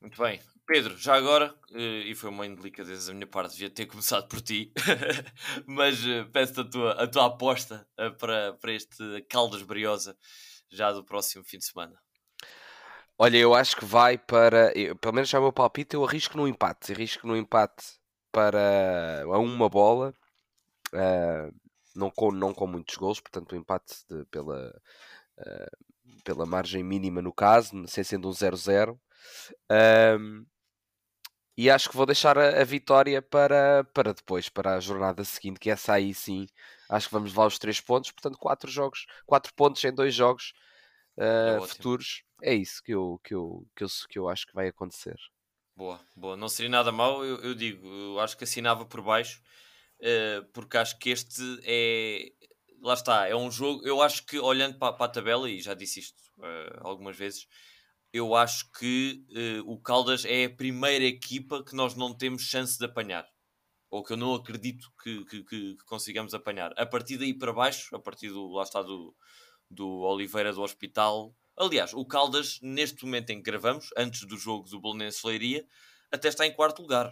Muito bem. Pedro, já agora, eh, e foi uma indelicadeza da minha parte, devia ter começado por ti, mas eh, peço-te a tua, a tua aposta eh, para, para este Caldas Briosa já do próximo fim de semana. Olha, eu acho que vai para. Eu, pelo menos já o meu palpite, eu arrisco no empate. Arrisco no empate para a uma bola Uh, não, com, não com muitos gols, portanto o empate de, pela, uh, pela margem mínima no caso, sem sendo um 0-0. e acho que vou deixar a, a, vitória para, para depois, para a jornada seguinte, que essa aí sim, acho que vamos levar os 3 pontos, portanto 4 jogos, 4 pontos em 2 jogos uh, é futuros. É isso que eu, que, eu, que, eu, que eu acho que vai acontecer. Boa, boa. Não seria nada mal, eu, eu digo, eu acho que assinava por baixo uh, porque acho que este é. Lá está, é um jogo. Eu acho que olhando para, para a tabela, e já disse isto uh, algumas vezes, eu acho que uh, o Caldas é a primeira equipa que nós não temos chance de apanhar. Ou que eu não acredito que, que, que, consigamos apanhar. A partir daí para baixo, a partir do. Lá está, do, do Oliveira do Hospital. Aliás, o Caldas, neste momento em que gravamos, antes do jogo do Bolonense Leiria, até está em quarto lugar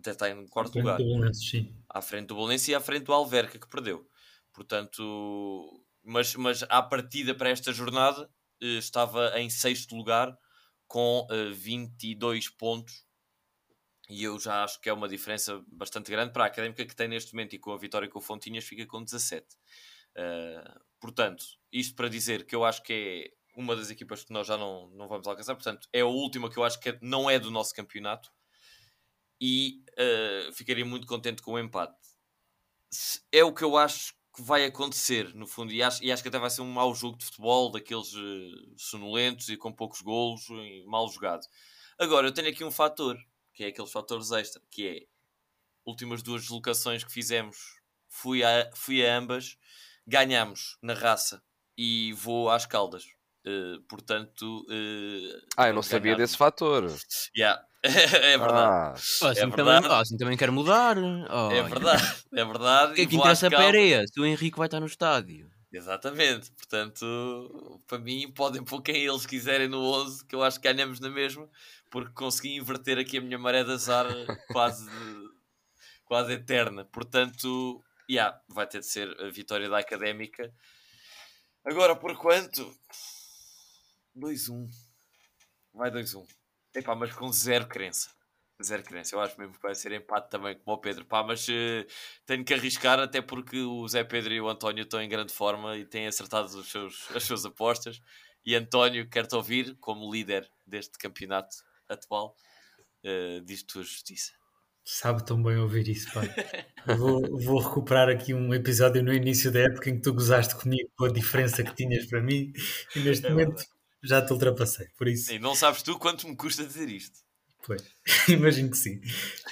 até está em quarto lugar. sim. À frente do Bolonense e à frente do Alverca, que perdeu. Portanto, mas, mas à partida para esta jornada eh, estava em sexto lugar com uh, eh, 22 pontos e eu já acho que é uma diferença bastante grande para a Académica que tem neste momento e com a vitória com o Fontinhas fica com 17. Uh, portanto, isto para dizer que eu acho que é uma das equipas que nós já não, não vamos alcançar, portanto, é a última que eu acho que não é do nosso campeonato e uh, ficaria muito contente com o empate. É o que eu acho que vai acontecer, no fundo, e acho, e acho que até vai ser um mau jogo de futebol, daqueles uh, sonolentos e com poucos golos, e mal jogado. Agora, eu tenho aqui um fator, que é aqueles fatores extra, que é últimas duas deslocações que fizemos, fui a, fui a ambas, ganhamos na raça e vou às caldas. Uh, portanto, uh, ah, eu não sabia desse fator. Yeah. é verdade. Ah. Assim, é também, verdade. Oh, assim também quero mudar. Oh, é verdade, é verdade. O que é que interessa a Pereira? Se o Henrique vai estar no estádio. Exatamente, portanto, para mim, podem pôr quem eles quiserem no 11, que eu acho que ganhamos na mesma, porque consegui inverter aqui a minha maré de azar quase, quase eterna. Portanto, yeah, vai ter de ser a vitória da académica. Agora, por quanto? 2-1. Vai 2-1. Epá, mas com zero crença. Zero crença. Eu acho mesmo que vai ser empate também, como o Pedro. Pá, mas uh, tenho que arriscar, até porque o Zé Pedro e o António estão em grande forma e têm acertado os seus, as suas apostas. E António, quero-te ouvir como líder deste campeonato atual. Uh, Diz-te tua justiça. Sabe tão bem ouvir isso, pai. vou, vou, recuperar aqui um episódio no início da época em que tu gozaste comigo com a diferença que tinhas para mim e neste é momento verdade já te ultrapassei, por isso. E não sabes tu quanto me custa dizer isto. Pois, imagino que sim.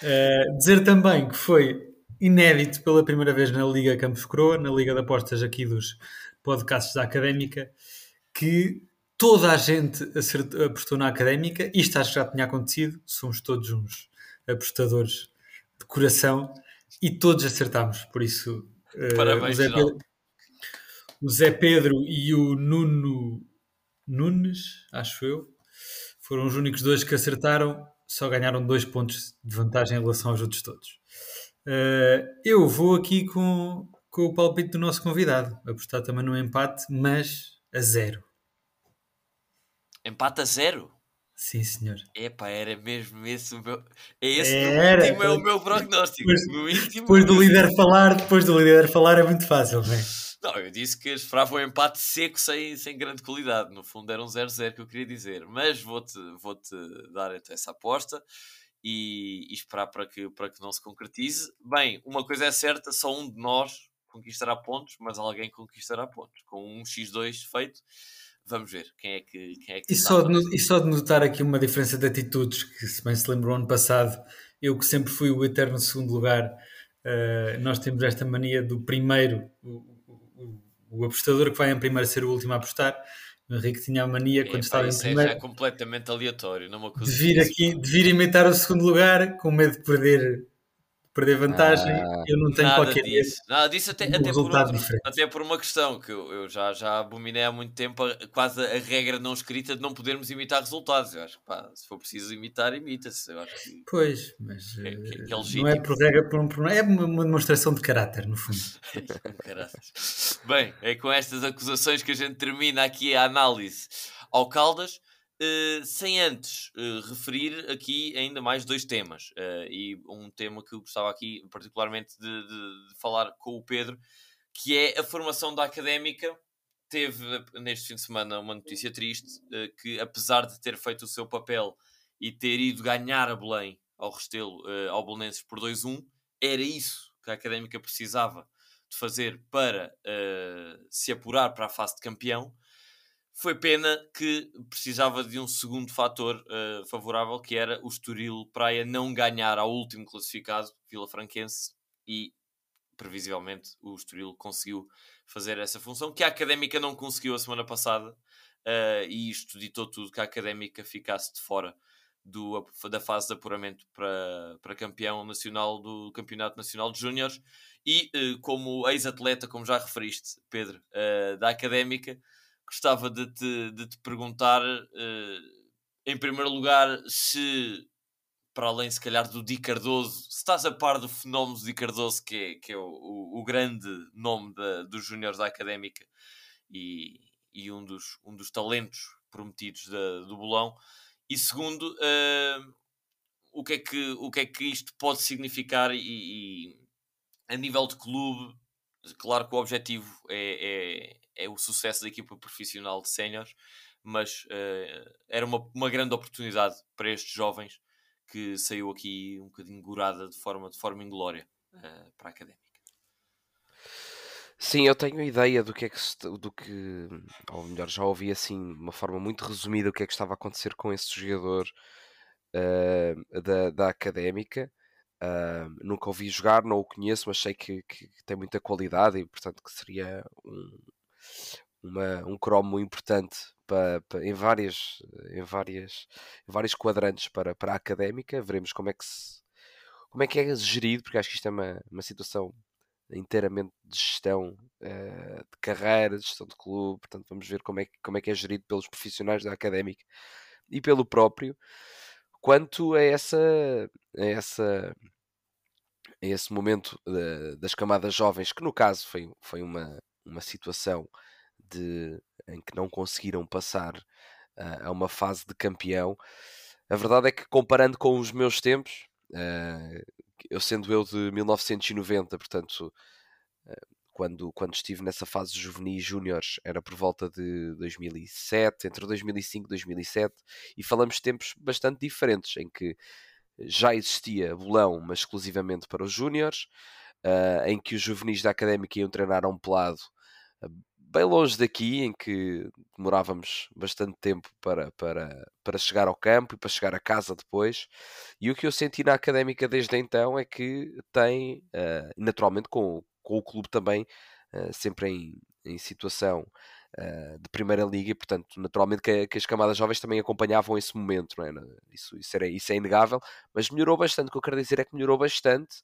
Uh, dizer também que foi inédito pela primeira vez na Liga Campos Croa, na Liga de Apostas aqui dos podcasts da Académica, que toda a gente acertou, apostou na Académica. Isto acho que já tinha acontecido, somos todos uns apostadores de coração e todos acertámos, por isso... Uh, Parabéns, o Zé, Pedro, o Zé Pedro e o Nuno Nunes, acho eu, foram os únicos dois que acertaram, só ganharam dois pontos de vantagem em relação aos outros todos. Uh, eu vou aqui com, com o palpite do nosso convidado, apostar também no empate, mas a zero. Empate a zero? Sim, senhor. Epá, era mesmo esse o meu. É esse era, íntimo, é o meu prognóstico. Depois, depois do líder falar, depois do líder falar é muito fácil, não é? Não, eu disse que esperava um empate seco sem, sem grande qualidade. No fundo era um 0-0 que eu queria dizer. Mas vou-te vou -te dar então essa aposta e, e, esperar para que, para que não se concretize. Bem, uma coisa é certa, só um de nós conquistará pontos, mas alguém conquistará pontos. Com um X2 feito, vamos ver quem é que, quem é que e, só de, e só de notar aqui uma diferença de atitudes, que se bem se lembrou ano passado, eu que sempre fui o eterno segundo lugar, uh, nós temos esta mania do primeiro, o, o apostador que vai em primeiro ser o último a apostar. O Henrique tinha a mania quando estava em primeiro. É completamente aleatório, não de vir aqui, de vir imitar o segundo lugar com medo de perder perder vantagem, ah, eu não tenho nada qualquer disso. Nada disso até, até, por uma, até por uma questão que eu, eu, já, já abominei há muito tempo, quase a regra não escrita de não podermos imitar resultados. Eu acho que pá, se for preciso imitar, imita-se. Pois, mas é, que, que é não é por regra, por, por, é uma demonstração de caráter, no fundo. Bem, é com estas acusações que a gente termina aqui a análise ao Caldas. Uh, sem antes uh, referir aqui ainda mais dois temas uh, e um tema que eu gostava aqui particularmente de, de, de, falar com o Pedro que é a formação da académica. Teve neste fim de semana uma notícia triste que apesar de ter feito o seu papel e ter ido ganhar a Belém ao Restelo ao Belenenses por 2-1 era isso que a académica precisava de fazer para se apurar para a fase de campeão foi pena que precisava de um segundo fator uh, favorável, que era o Estoril Praia não ganhar ao último classificado, Vila Franquense, e previsivelmente o Estoril conseguiu fazer essa função, que a Académica não conseguiu a semana passada, uh, e isto ditou tudo que a Académica ficasse de fora do, da fase de apuramento para, para campeão nacional do Campeonato Nacional de Júniores, e uh, como ex-atleta, como já referiste, Pedro, da Académica, gostava de te, de te perguntar, uh, em primeiro lugar, se, para além se calhar do Di Cardoso, se estás a par do fenómeno Di Cardoso, que é, que é o, o, o grande nome da, dos júniores da Académica e, e um, dos, um dos talentos prometidos da, do Bolão. E segundo, uh, o, que é que, o que é que isto pode significar e, e a nível de clube, claro que o objetivo é, é, é o sucesso da equipa profissional de séniores, mas uh, era uma, uma grande oportunidade para estes jovens que saiu aqui um bocadinho gorada de forma, de forma inglória uh, para a académica. Sim, eu tenho ideia do que é que do que, ou melhor, já ouvi assim de uma forma muito resumida o que é que estava a acontecer com esse jogador uh, da, da académica. Uh, nunca ouvi jogar, não o conheço, mas sei que, que, tem muita qualidade e portanto que seria um, uma, um cromo importante para, para, em, várias, em, várias, em vários quadrantes para, para a académica. Veremos como é que se, como é que é gerido, porque acho que isto é uma, uma situação inteiramente de gestão uh, de carreira, de gestão de clube, portanto vamos ver como é, como é que é gerido pelos profissionais da académica e pelo próprio. Quanto a essa, a essa esse momento de, das camadas jovens, que no caso foi, foi uma, uma situação de, em que não conseguiram passar uh, a uma fase de campeão. A verdade é que comparando com os meus tempos, uh, eu sendo eu de 1990, portanto, uh, quando, quando estive nessa fase de juvenis júniores, era por volta de 2007, entre 2005 e 2007, e falamos de tempos bastante diferentes, em que já existia bolão, mas exclusivamente para os júniores, em que os juvenis da académica iam treinar a um pelado bem longe daqui, em que demorávamos bastante tempo para, para, para chegar ao campo e para chegar a casa depois. E o que eu senti na académica desde então é que tem, uh, naturalmente, com, com o clube também, uh, sempre em, em situação uh, de primeira liga, e portanto, naturalmente, que, que, as camadas jovens também acompanhavam esse momento, não é? Isso, isso, era, isso é inegável, mas melhorou bastante. O que eu quero dizer é que melhorou bastante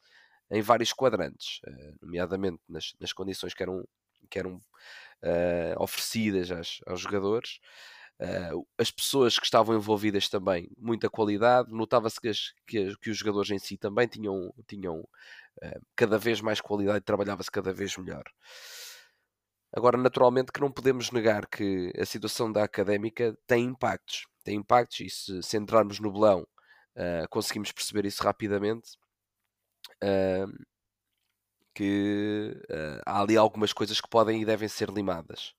em vários quadrantes, nomeadamente nas, nas condições que eram que eram uh, oferecidas às, aos jogadores. Uh, as pessoas que estavam envolvidas também, muita qualidade. Notava-se que, que, que, os jogadores em si também tinham, tinham uh, cada vez mais qualidade e trabalhava-se cada vez melhor. Agora, naturalmente, que não podemos negar que a situação da académica tem impactos. Tem impactos e se, se entrarmos no belão uh, conseguimos perceber isso rapidamente que uh, há ali algumas coisas que podem e devem ser limadas.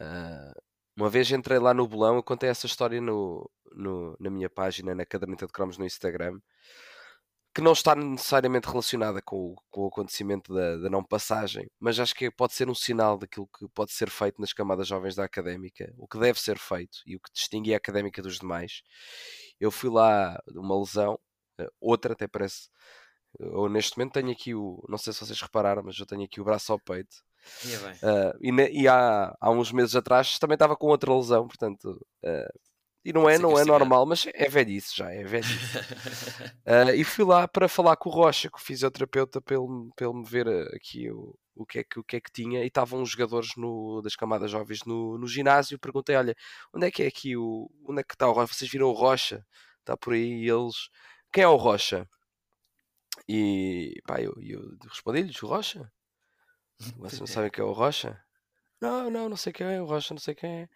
Uh, uma vez entrei lá no bolão, eu contei essa história no, no, na minha página, na caderneta de cromos no Instagram, que não está necessariamente relacionada com o, com o acontecimento da, da, não passagem, mas acho que pode ser um sinal daquilo que pode ser feito nas camadas jovens da académica, o que deve ser feito e o que distingue a académica dos demais. Eu fui lá uma lesão, eh, outra até parece eu neste momento tenho aqui o. Não sei se vocês repararam, mas eu tenho aqui o braço ao peito. Uh, e, ne, e há, há uns meses atrás também estava com outra lesão, portanto. Uh, e não é, não é normal, mas é velhice já, é velhice. uh, e fui lá para falar com o Rocha, com o fisioterapeuta, para ele, para ele me ver aqui o, o, que é que, o que é que tinha. E estavam os jogadores no, das camadas jovens no, no ginásio. Perguntei: olha, onde é que é aqui o. Onde é que está o Rocha? Vocês viram o Rocha? Está por aí e eles. Quem é o Rocha? E pá, eu, eu respondi-lhes o Rocha. Vocês não sabem quem é o Rocha? Não, não, não sei quem é o Rocha, não sei quem é.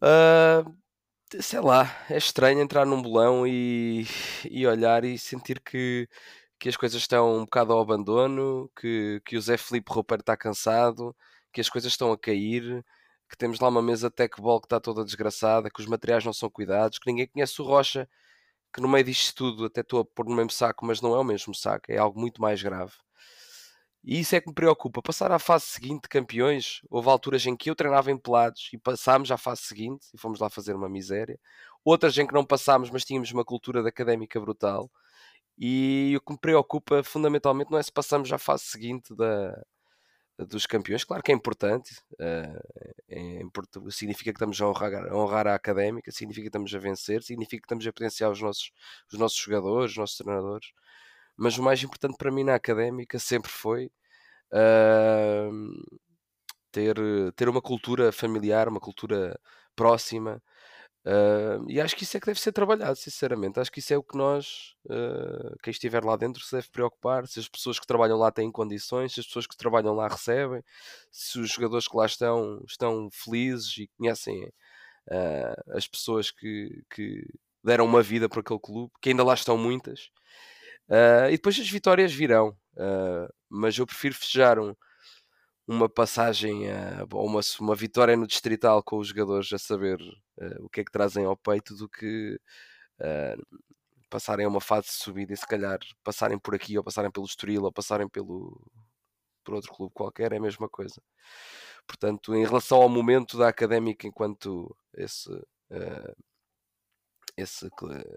Uh, sei lá, é estranho entrar num bolão e, e olhar e sentir que, que as coisas estão um bocado ao abandono, que, que o Zé Felipe Roupeiro está cansado, que as coisas estão a cair, que temos lá uma mesa tech-ball que está toda desgraçada, que os materiais não são cuidados, que ninguém conhece o Rocha que no meio disto tudo até estou a pôr no mesmo saco, mas não é o mesmo saco, é algo muito mais grave. E isso é que me preocupa. Passar à fase seguinte de campeões, houve alturas em que eu treinava em pelados e passámos à fase seguinte e fomos lá fazer uma miséria. Outras em que não passámos, mas tínhamos uma cultura de académica brutal. E o que me preocupa fundamentalmente não é se passamos à fase seguinte da, dos campeões, claro que é importante, importante, significa que estamos a honrar, a honrar, a académica, significa que estamos a vencer, significa que estamos a potenciar os nossos, os nossos jogadores, os nossos treinadores, mas o mais importante para mim na académica sempre foi uh, ter, ter uma cultura familiar, uma cultura próxima, Uh, e acho que isso é que deve ser trabalhado, sinceramente. Acho que isso é o que nós, uh, quem estiver lá dentro, se deve preocupar. Se as pessoas que trabalham lá têm condições, se as pessoas que trabalham lá recebem, se os jogadores que lá estão estão felizes e conhecem uh, as pessoas que, que, deram uma vida para aquele clube, que ainda lá estão muitas. Uh, e depois as vitórias virão. Mas eu prefiro festejar um, uma passagem ou uma, uma vitória no distrital com os jogadores a saber o que é que trazem ao peito do que passarem a uma fase de subida e se calhar passarem por aqui ou passarem pelo Estoril ou passarem pelo por outro clube qualquer é a mesma coisa. Portanto, em relação ao momento da académica enquanto esse uh, esse,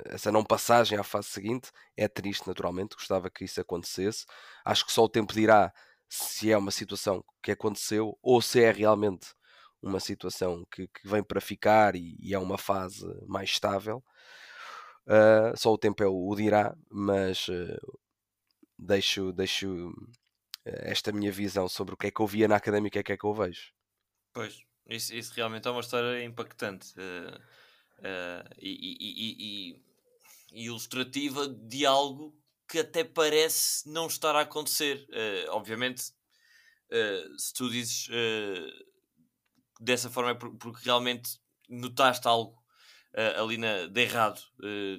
essa não passagem à fase seguinte é triste, naturalmente. Gostava que isso acontecesse. Acho que só o tempo dirá se é uma situação que aconteceu ou se é realmente uma situação que, que vem para ficar e, e, é uma fase mais estável. Uh, só o tempo é o, o dirá, mas uh, deixo, deixo uh, esta minha visão sobre o que é que eu via na académica e o que é que eu vejo. Pois, isso, isso realmente é uma história impactante. E, e, e, ilustrativa de algo que até parece não estar a acontecer. Uh, obviamente, uh, se tu dizes dessa forma é porque realmente notaste algo ali na, de errado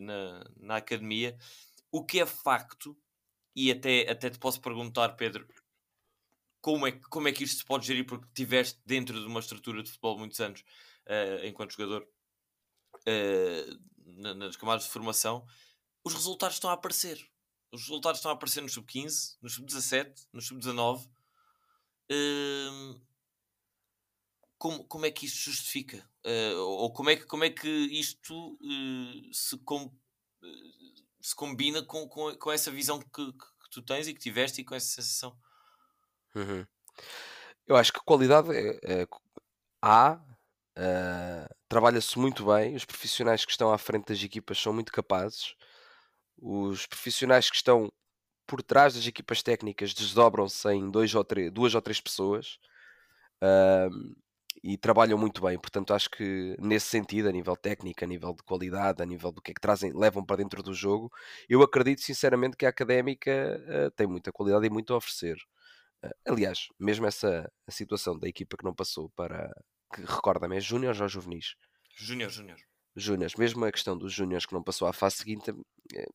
na, na academia, o que é facto, e até, até te posso perguntar, Pedro, como é, como é que isto se pode gerir porque estiveste dentro de uma estrutura de futebol muitos anos enquanto jogador uh, nas camadas de formação, os resultados estão a aparecer. Os resultados estão a aparecer no sub-15, no sub-17, no sub-19. Uh, como, como é que isto justifica? Uh, ou como é que, como é que isto uh, se, com, uh, se combina com, com, com essa visão que, que, que, tu tens e que tiveste e com essa sensação? Uhum. Eu acho que qualidade é, é, há, Trabalha-se muito bem, os profissionais que estão à frente das equipas são muito capazes, os profissionais que estão por trás das equipas técnicas desdobram-se em dois ou três, duas ou três pessoas uh, e trabalham muito bem. Portanto, acho que nesse sentido, a nível técnico, a nível de qualidade, a nível do que é que trazem, levam para dentro do jogo, eu acredito sinceramente que a académica uh, tem muita qualidade e muito a oferecer. Uh, aliás, mesmo essa situação da equipa que não passou para, que recorda-me, é Júnior ou Juvenis? Júnior, Júnior. Júnior, mesmo a questão dos Júniores que não passou à fase seguinte, é,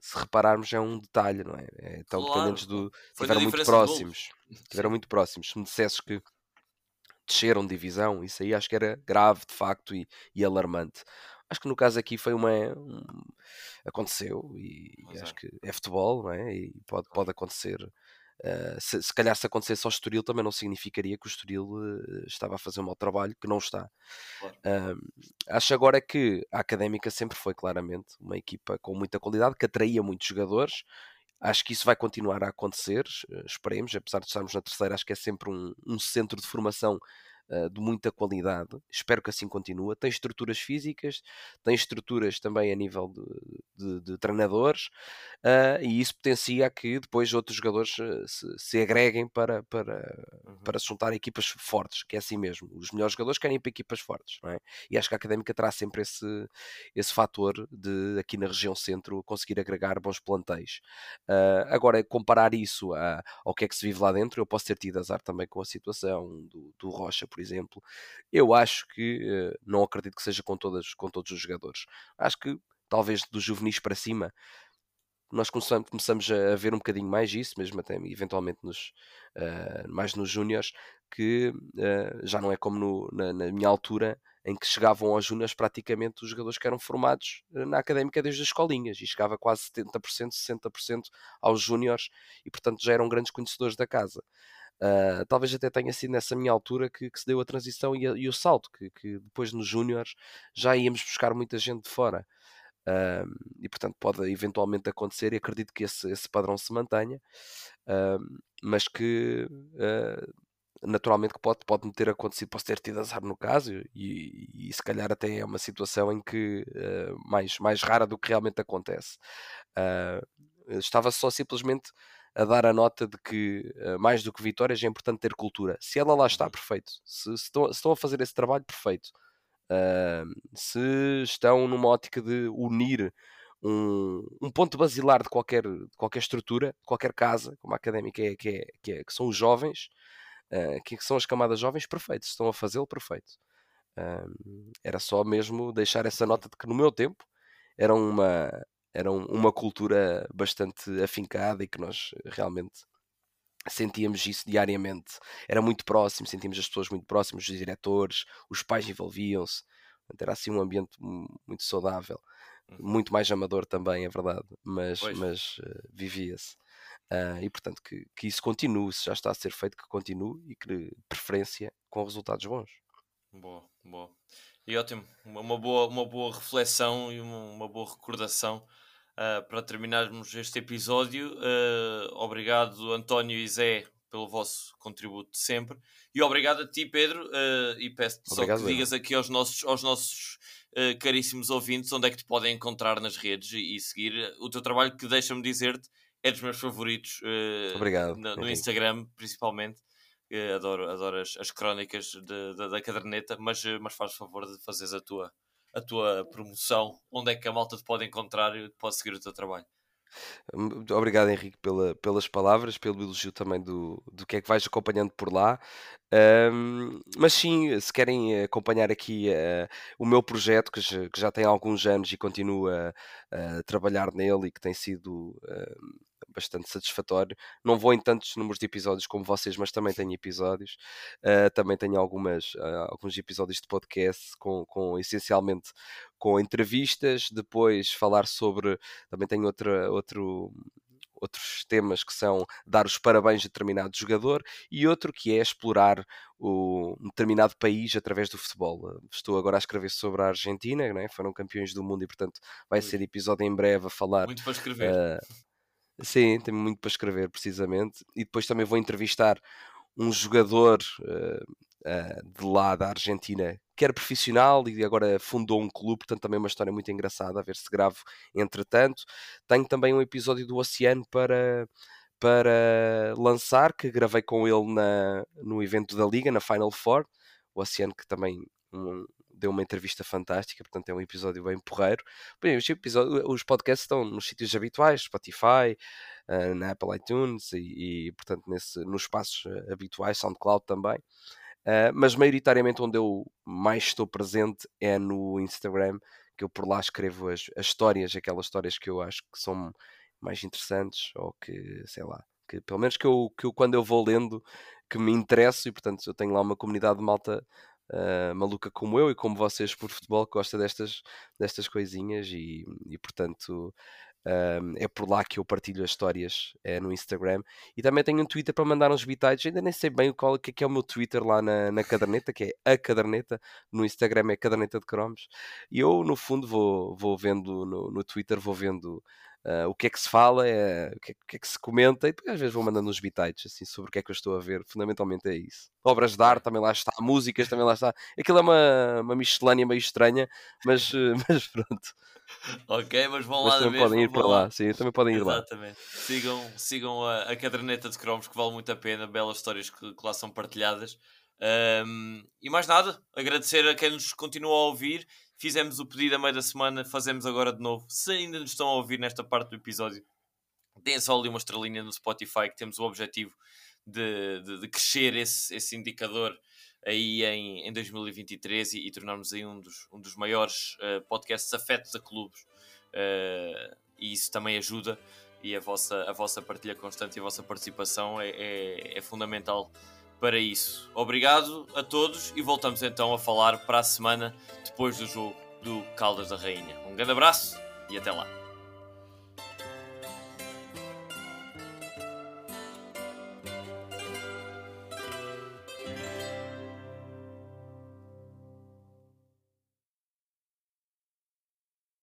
se repararmos, é um detalhe, não é? é tão claro. dependentes do. Foi tiveram muito próximos. Tiveram muito próximos. Se me dissesses que desceram de divisão, isso aí acho que era grave de facto e, e alarmante. Acho que no caso aqui foi uma. Um, aconteceu e, e acho é. que é futebol, não é? E pode, pode acontecer Uh, se, se, calhar se acontecesse ao Estoril também não significaria que o Estoril uh, estava a fazer um mau trabalho, que não está. Claro. Uh, acho agora que a Académica sempre foi claramente uma equipa com muita qualidade, que atraía muitos jogadores. Acho que isso vai continuar a acontecer, esperemos, apesar de estarmos na terceira, acho que é sempre um, um centro de formação uh, de muita qualidade. Espero que assim continue. Tem estruturas físicas, tem estruturas também a nível de, de, de treinadores, uh, e isso potencia que depois outros jogadores uh, se, se, agreguem para, para, uhum. para se juntar a equipas fortes, que é assim mesmo. Os melhores jogadores querem ir para equipas fortes, é? E acho que a Académica terá sempre esse, esse fator de, aqui na região centro, conseguir agregar bons plantéis. agora, comparar isso a, ao que é que se vive lá dentro, eu posso ter tido azar também com a situação do, do Rocha, por por exemplo, eu acho que uh, não acredito que seja com, todas, com todos os jogadores. Acho que talvez dos juvenis para cima nós começamos, a ver um bocadinho mais isso, mesmo até eventualmente nos, uh, mais nos júniores, que uh, já não é como no, na, na, minha altura, em que chegavam aos júniores praticamente os jogadores que eram formados na académica desde as escolinhas, e chegava quase 70%, 60% aos júniores, e portanto já eram grandes conhecedores da casa. Uh, talvez até tenha sido nessa minha altura que, que se deu a transição e, a, e o salto, que, que, depois nos Júniores já íamos buscar muita gente de fora. Uh, e portanto pode eventualmente acontecer e acredito que esse, esse padrão se mantenha, uh, mas que naturalmente que pode, pode ter acontecido, posso ter tido azar no caso, e, e se calhar até é uma situação em que mais, mais rara do que realmente acontece. estava só simplesmente a dar a nota de que, uh, mais do que vitórias, é importante ter cultura. Se ela lá está, uhum. perfeito. Se, se, estão, se estão, a fazer esse trabalho, perfeito. Uh, se estão numa ótica de unir um, um ponto basilar de qualquer, de qualquer estrutura, de qualquer casa, como a académica é, que, é, que, é, que são os jovens, uh, que são as camadas jovens, perfeito. Se estão a fazê-lo, perfeito. Uh, era só mesmo deixar essa nota de que no meu tempo era uma, era uma cultura bastante afincada e que nós realmente sentíamos isso diariamente. Era muito próximo, sentíamos as pessoas muito próximas, os diretores, os pais envolviam-se. Era assim um ambiente muito saudável. Uhum. Muito mais amador também, é verdade, mas, mas uh, vivia-se. Uh, e portanto que, que isso continue, se já está a ser feito, que continue e que preferência com resultados bons. Boa, boa. E ótimo, uma boa, uma boa reflexão e uma, uma boa recordação uh, para terminarmos este episódio. Uh, obrigado, António e Zé, pelo vosso contributo de sempre. E obrigado a ti, Pedro. Uh, e peço-te só que digas aqui aos nossos, aos nossos caríssimos ouvintes onde é que te podem encontrar nas redes e, e seguir o teu trabalho, que deixa-me dizer-te é dos meus favoritos Obrigado, no, no Instagram, principalmente. Adoro, adoro as, as crónicas de, de, da caderneta, mas, mas faz favor de fazeres a tua, a tua promoção, onde é que a malta te pode encontrar e pode seguir o teu trabalho. Obrigado, Henrique, pela, pelas palavras, pelo elogio também do, do que é que vais acompanhando por lá. Um, mas sim, se querem acompanhar aqui uh, o meu projeto, que já, que já, tem alguns anos e continua a trabalhar nele e que tem sido uh, bastante satisfatório. Não vou em tantos números de episódios como vocês, mas também tenho episódios. Uh, também tenho algumas, uh, alguns episódios de podcast com, com essencialmente com entrevistas. Depois falar sobre. Também tenho outra, outro outros temas que são dar os parabéns a determinado jogador e outro que é explorar o, um determinado país através do futebol. Estou agora a escrever sobre a Argentina, né? foram campeões do mundo e, portanto, vai ser episódio em breve a falar. Muito para escrever. Uh, Sim, tenho muito para escrever, precisamente. E depois também vou entrevistar um jogador uh, uh, de lá da Argentina que era profissional e agora fundou um clube, portanto também é uma história muito engraçada, a ver se gravo entretanto. Tenho também um episódio do Oceano para, para lançar, que gravei com ele na, no evento da Liga, na Final Four. O Oceano que também um, deu uma entrevista fantástica, portanto é um episódio bem porreiro. Bem, os, episódios, os podcasts estão nos sítios habituais, Spotify, uh, na Apple iTunes e, e portanto nesse, nos espaços eh, habituais, SoundCloud também. Uh, mas maioritariamente onde eu mais estou presente é no Instagram, que eu por lá escrevo as, as histórias, aquelas histórias que eu acho que são mais interessantes ou que, sei lá, que pelo menos que eu, que eu quando eu vou lendo que me interesso e portanto eu tenho lá uma comunidade de malta uh, maluca como eu e como vocês por futebol que gosta destas, destas coisinhas e, e portanto uh, é por lá que eu partilho as histórias é no Instagram. E também tenho um Twitter para mandar uns bitites ainda nem sei bem qual que é, que é o meu Twitter lá na, na caderneta que é a caderneta. No Instagram é caderneta de cromos. E eu no fundo vou, vou vendo no, no Twitter vou vendo uh, o que é que se fala, é, o, que é, o, que é, que se comenta, e depois às vezes vou mandando uns bitites assim, sobre o que é que eu estou a ver. Fundamentalmente é isso. Obras de arte também lá está, músicas também lá está. Aquilo é uma, uma miscelânea meio estranha, mas, mas pronto. Ok, mas vão mas lá também podem ir para lá. lá. sim, também podem ir Exatamente. lá. Sigam, sigam a, a caderneta de cromos que vale muito a pena, belas histórias que, que lá são partilhadas. Um, e mais nada, agradecer a quem nos continua a ouvir Fizemos o pedido a meio da semana, fazemos agora de novo. Se ainda nos estão a ouvir nesta parte do episódio, deem só ali uma estrelinha no Spotify, que temos o objetivo de, de, de crescer esse, esse indicador aí em, em 2023 e, e tornarmos aí um dos, um dos maiores uh, podcasts afetos a clubes. Uh, e isso também ajuda e a vossa, a vossa partilha constante e a vossa participação é, é, é fundamental para isso. Obrigado a todos e voltamos então a falar para a semana depois do jogo do Caldas da Rainha. Um grande abraço e até lá.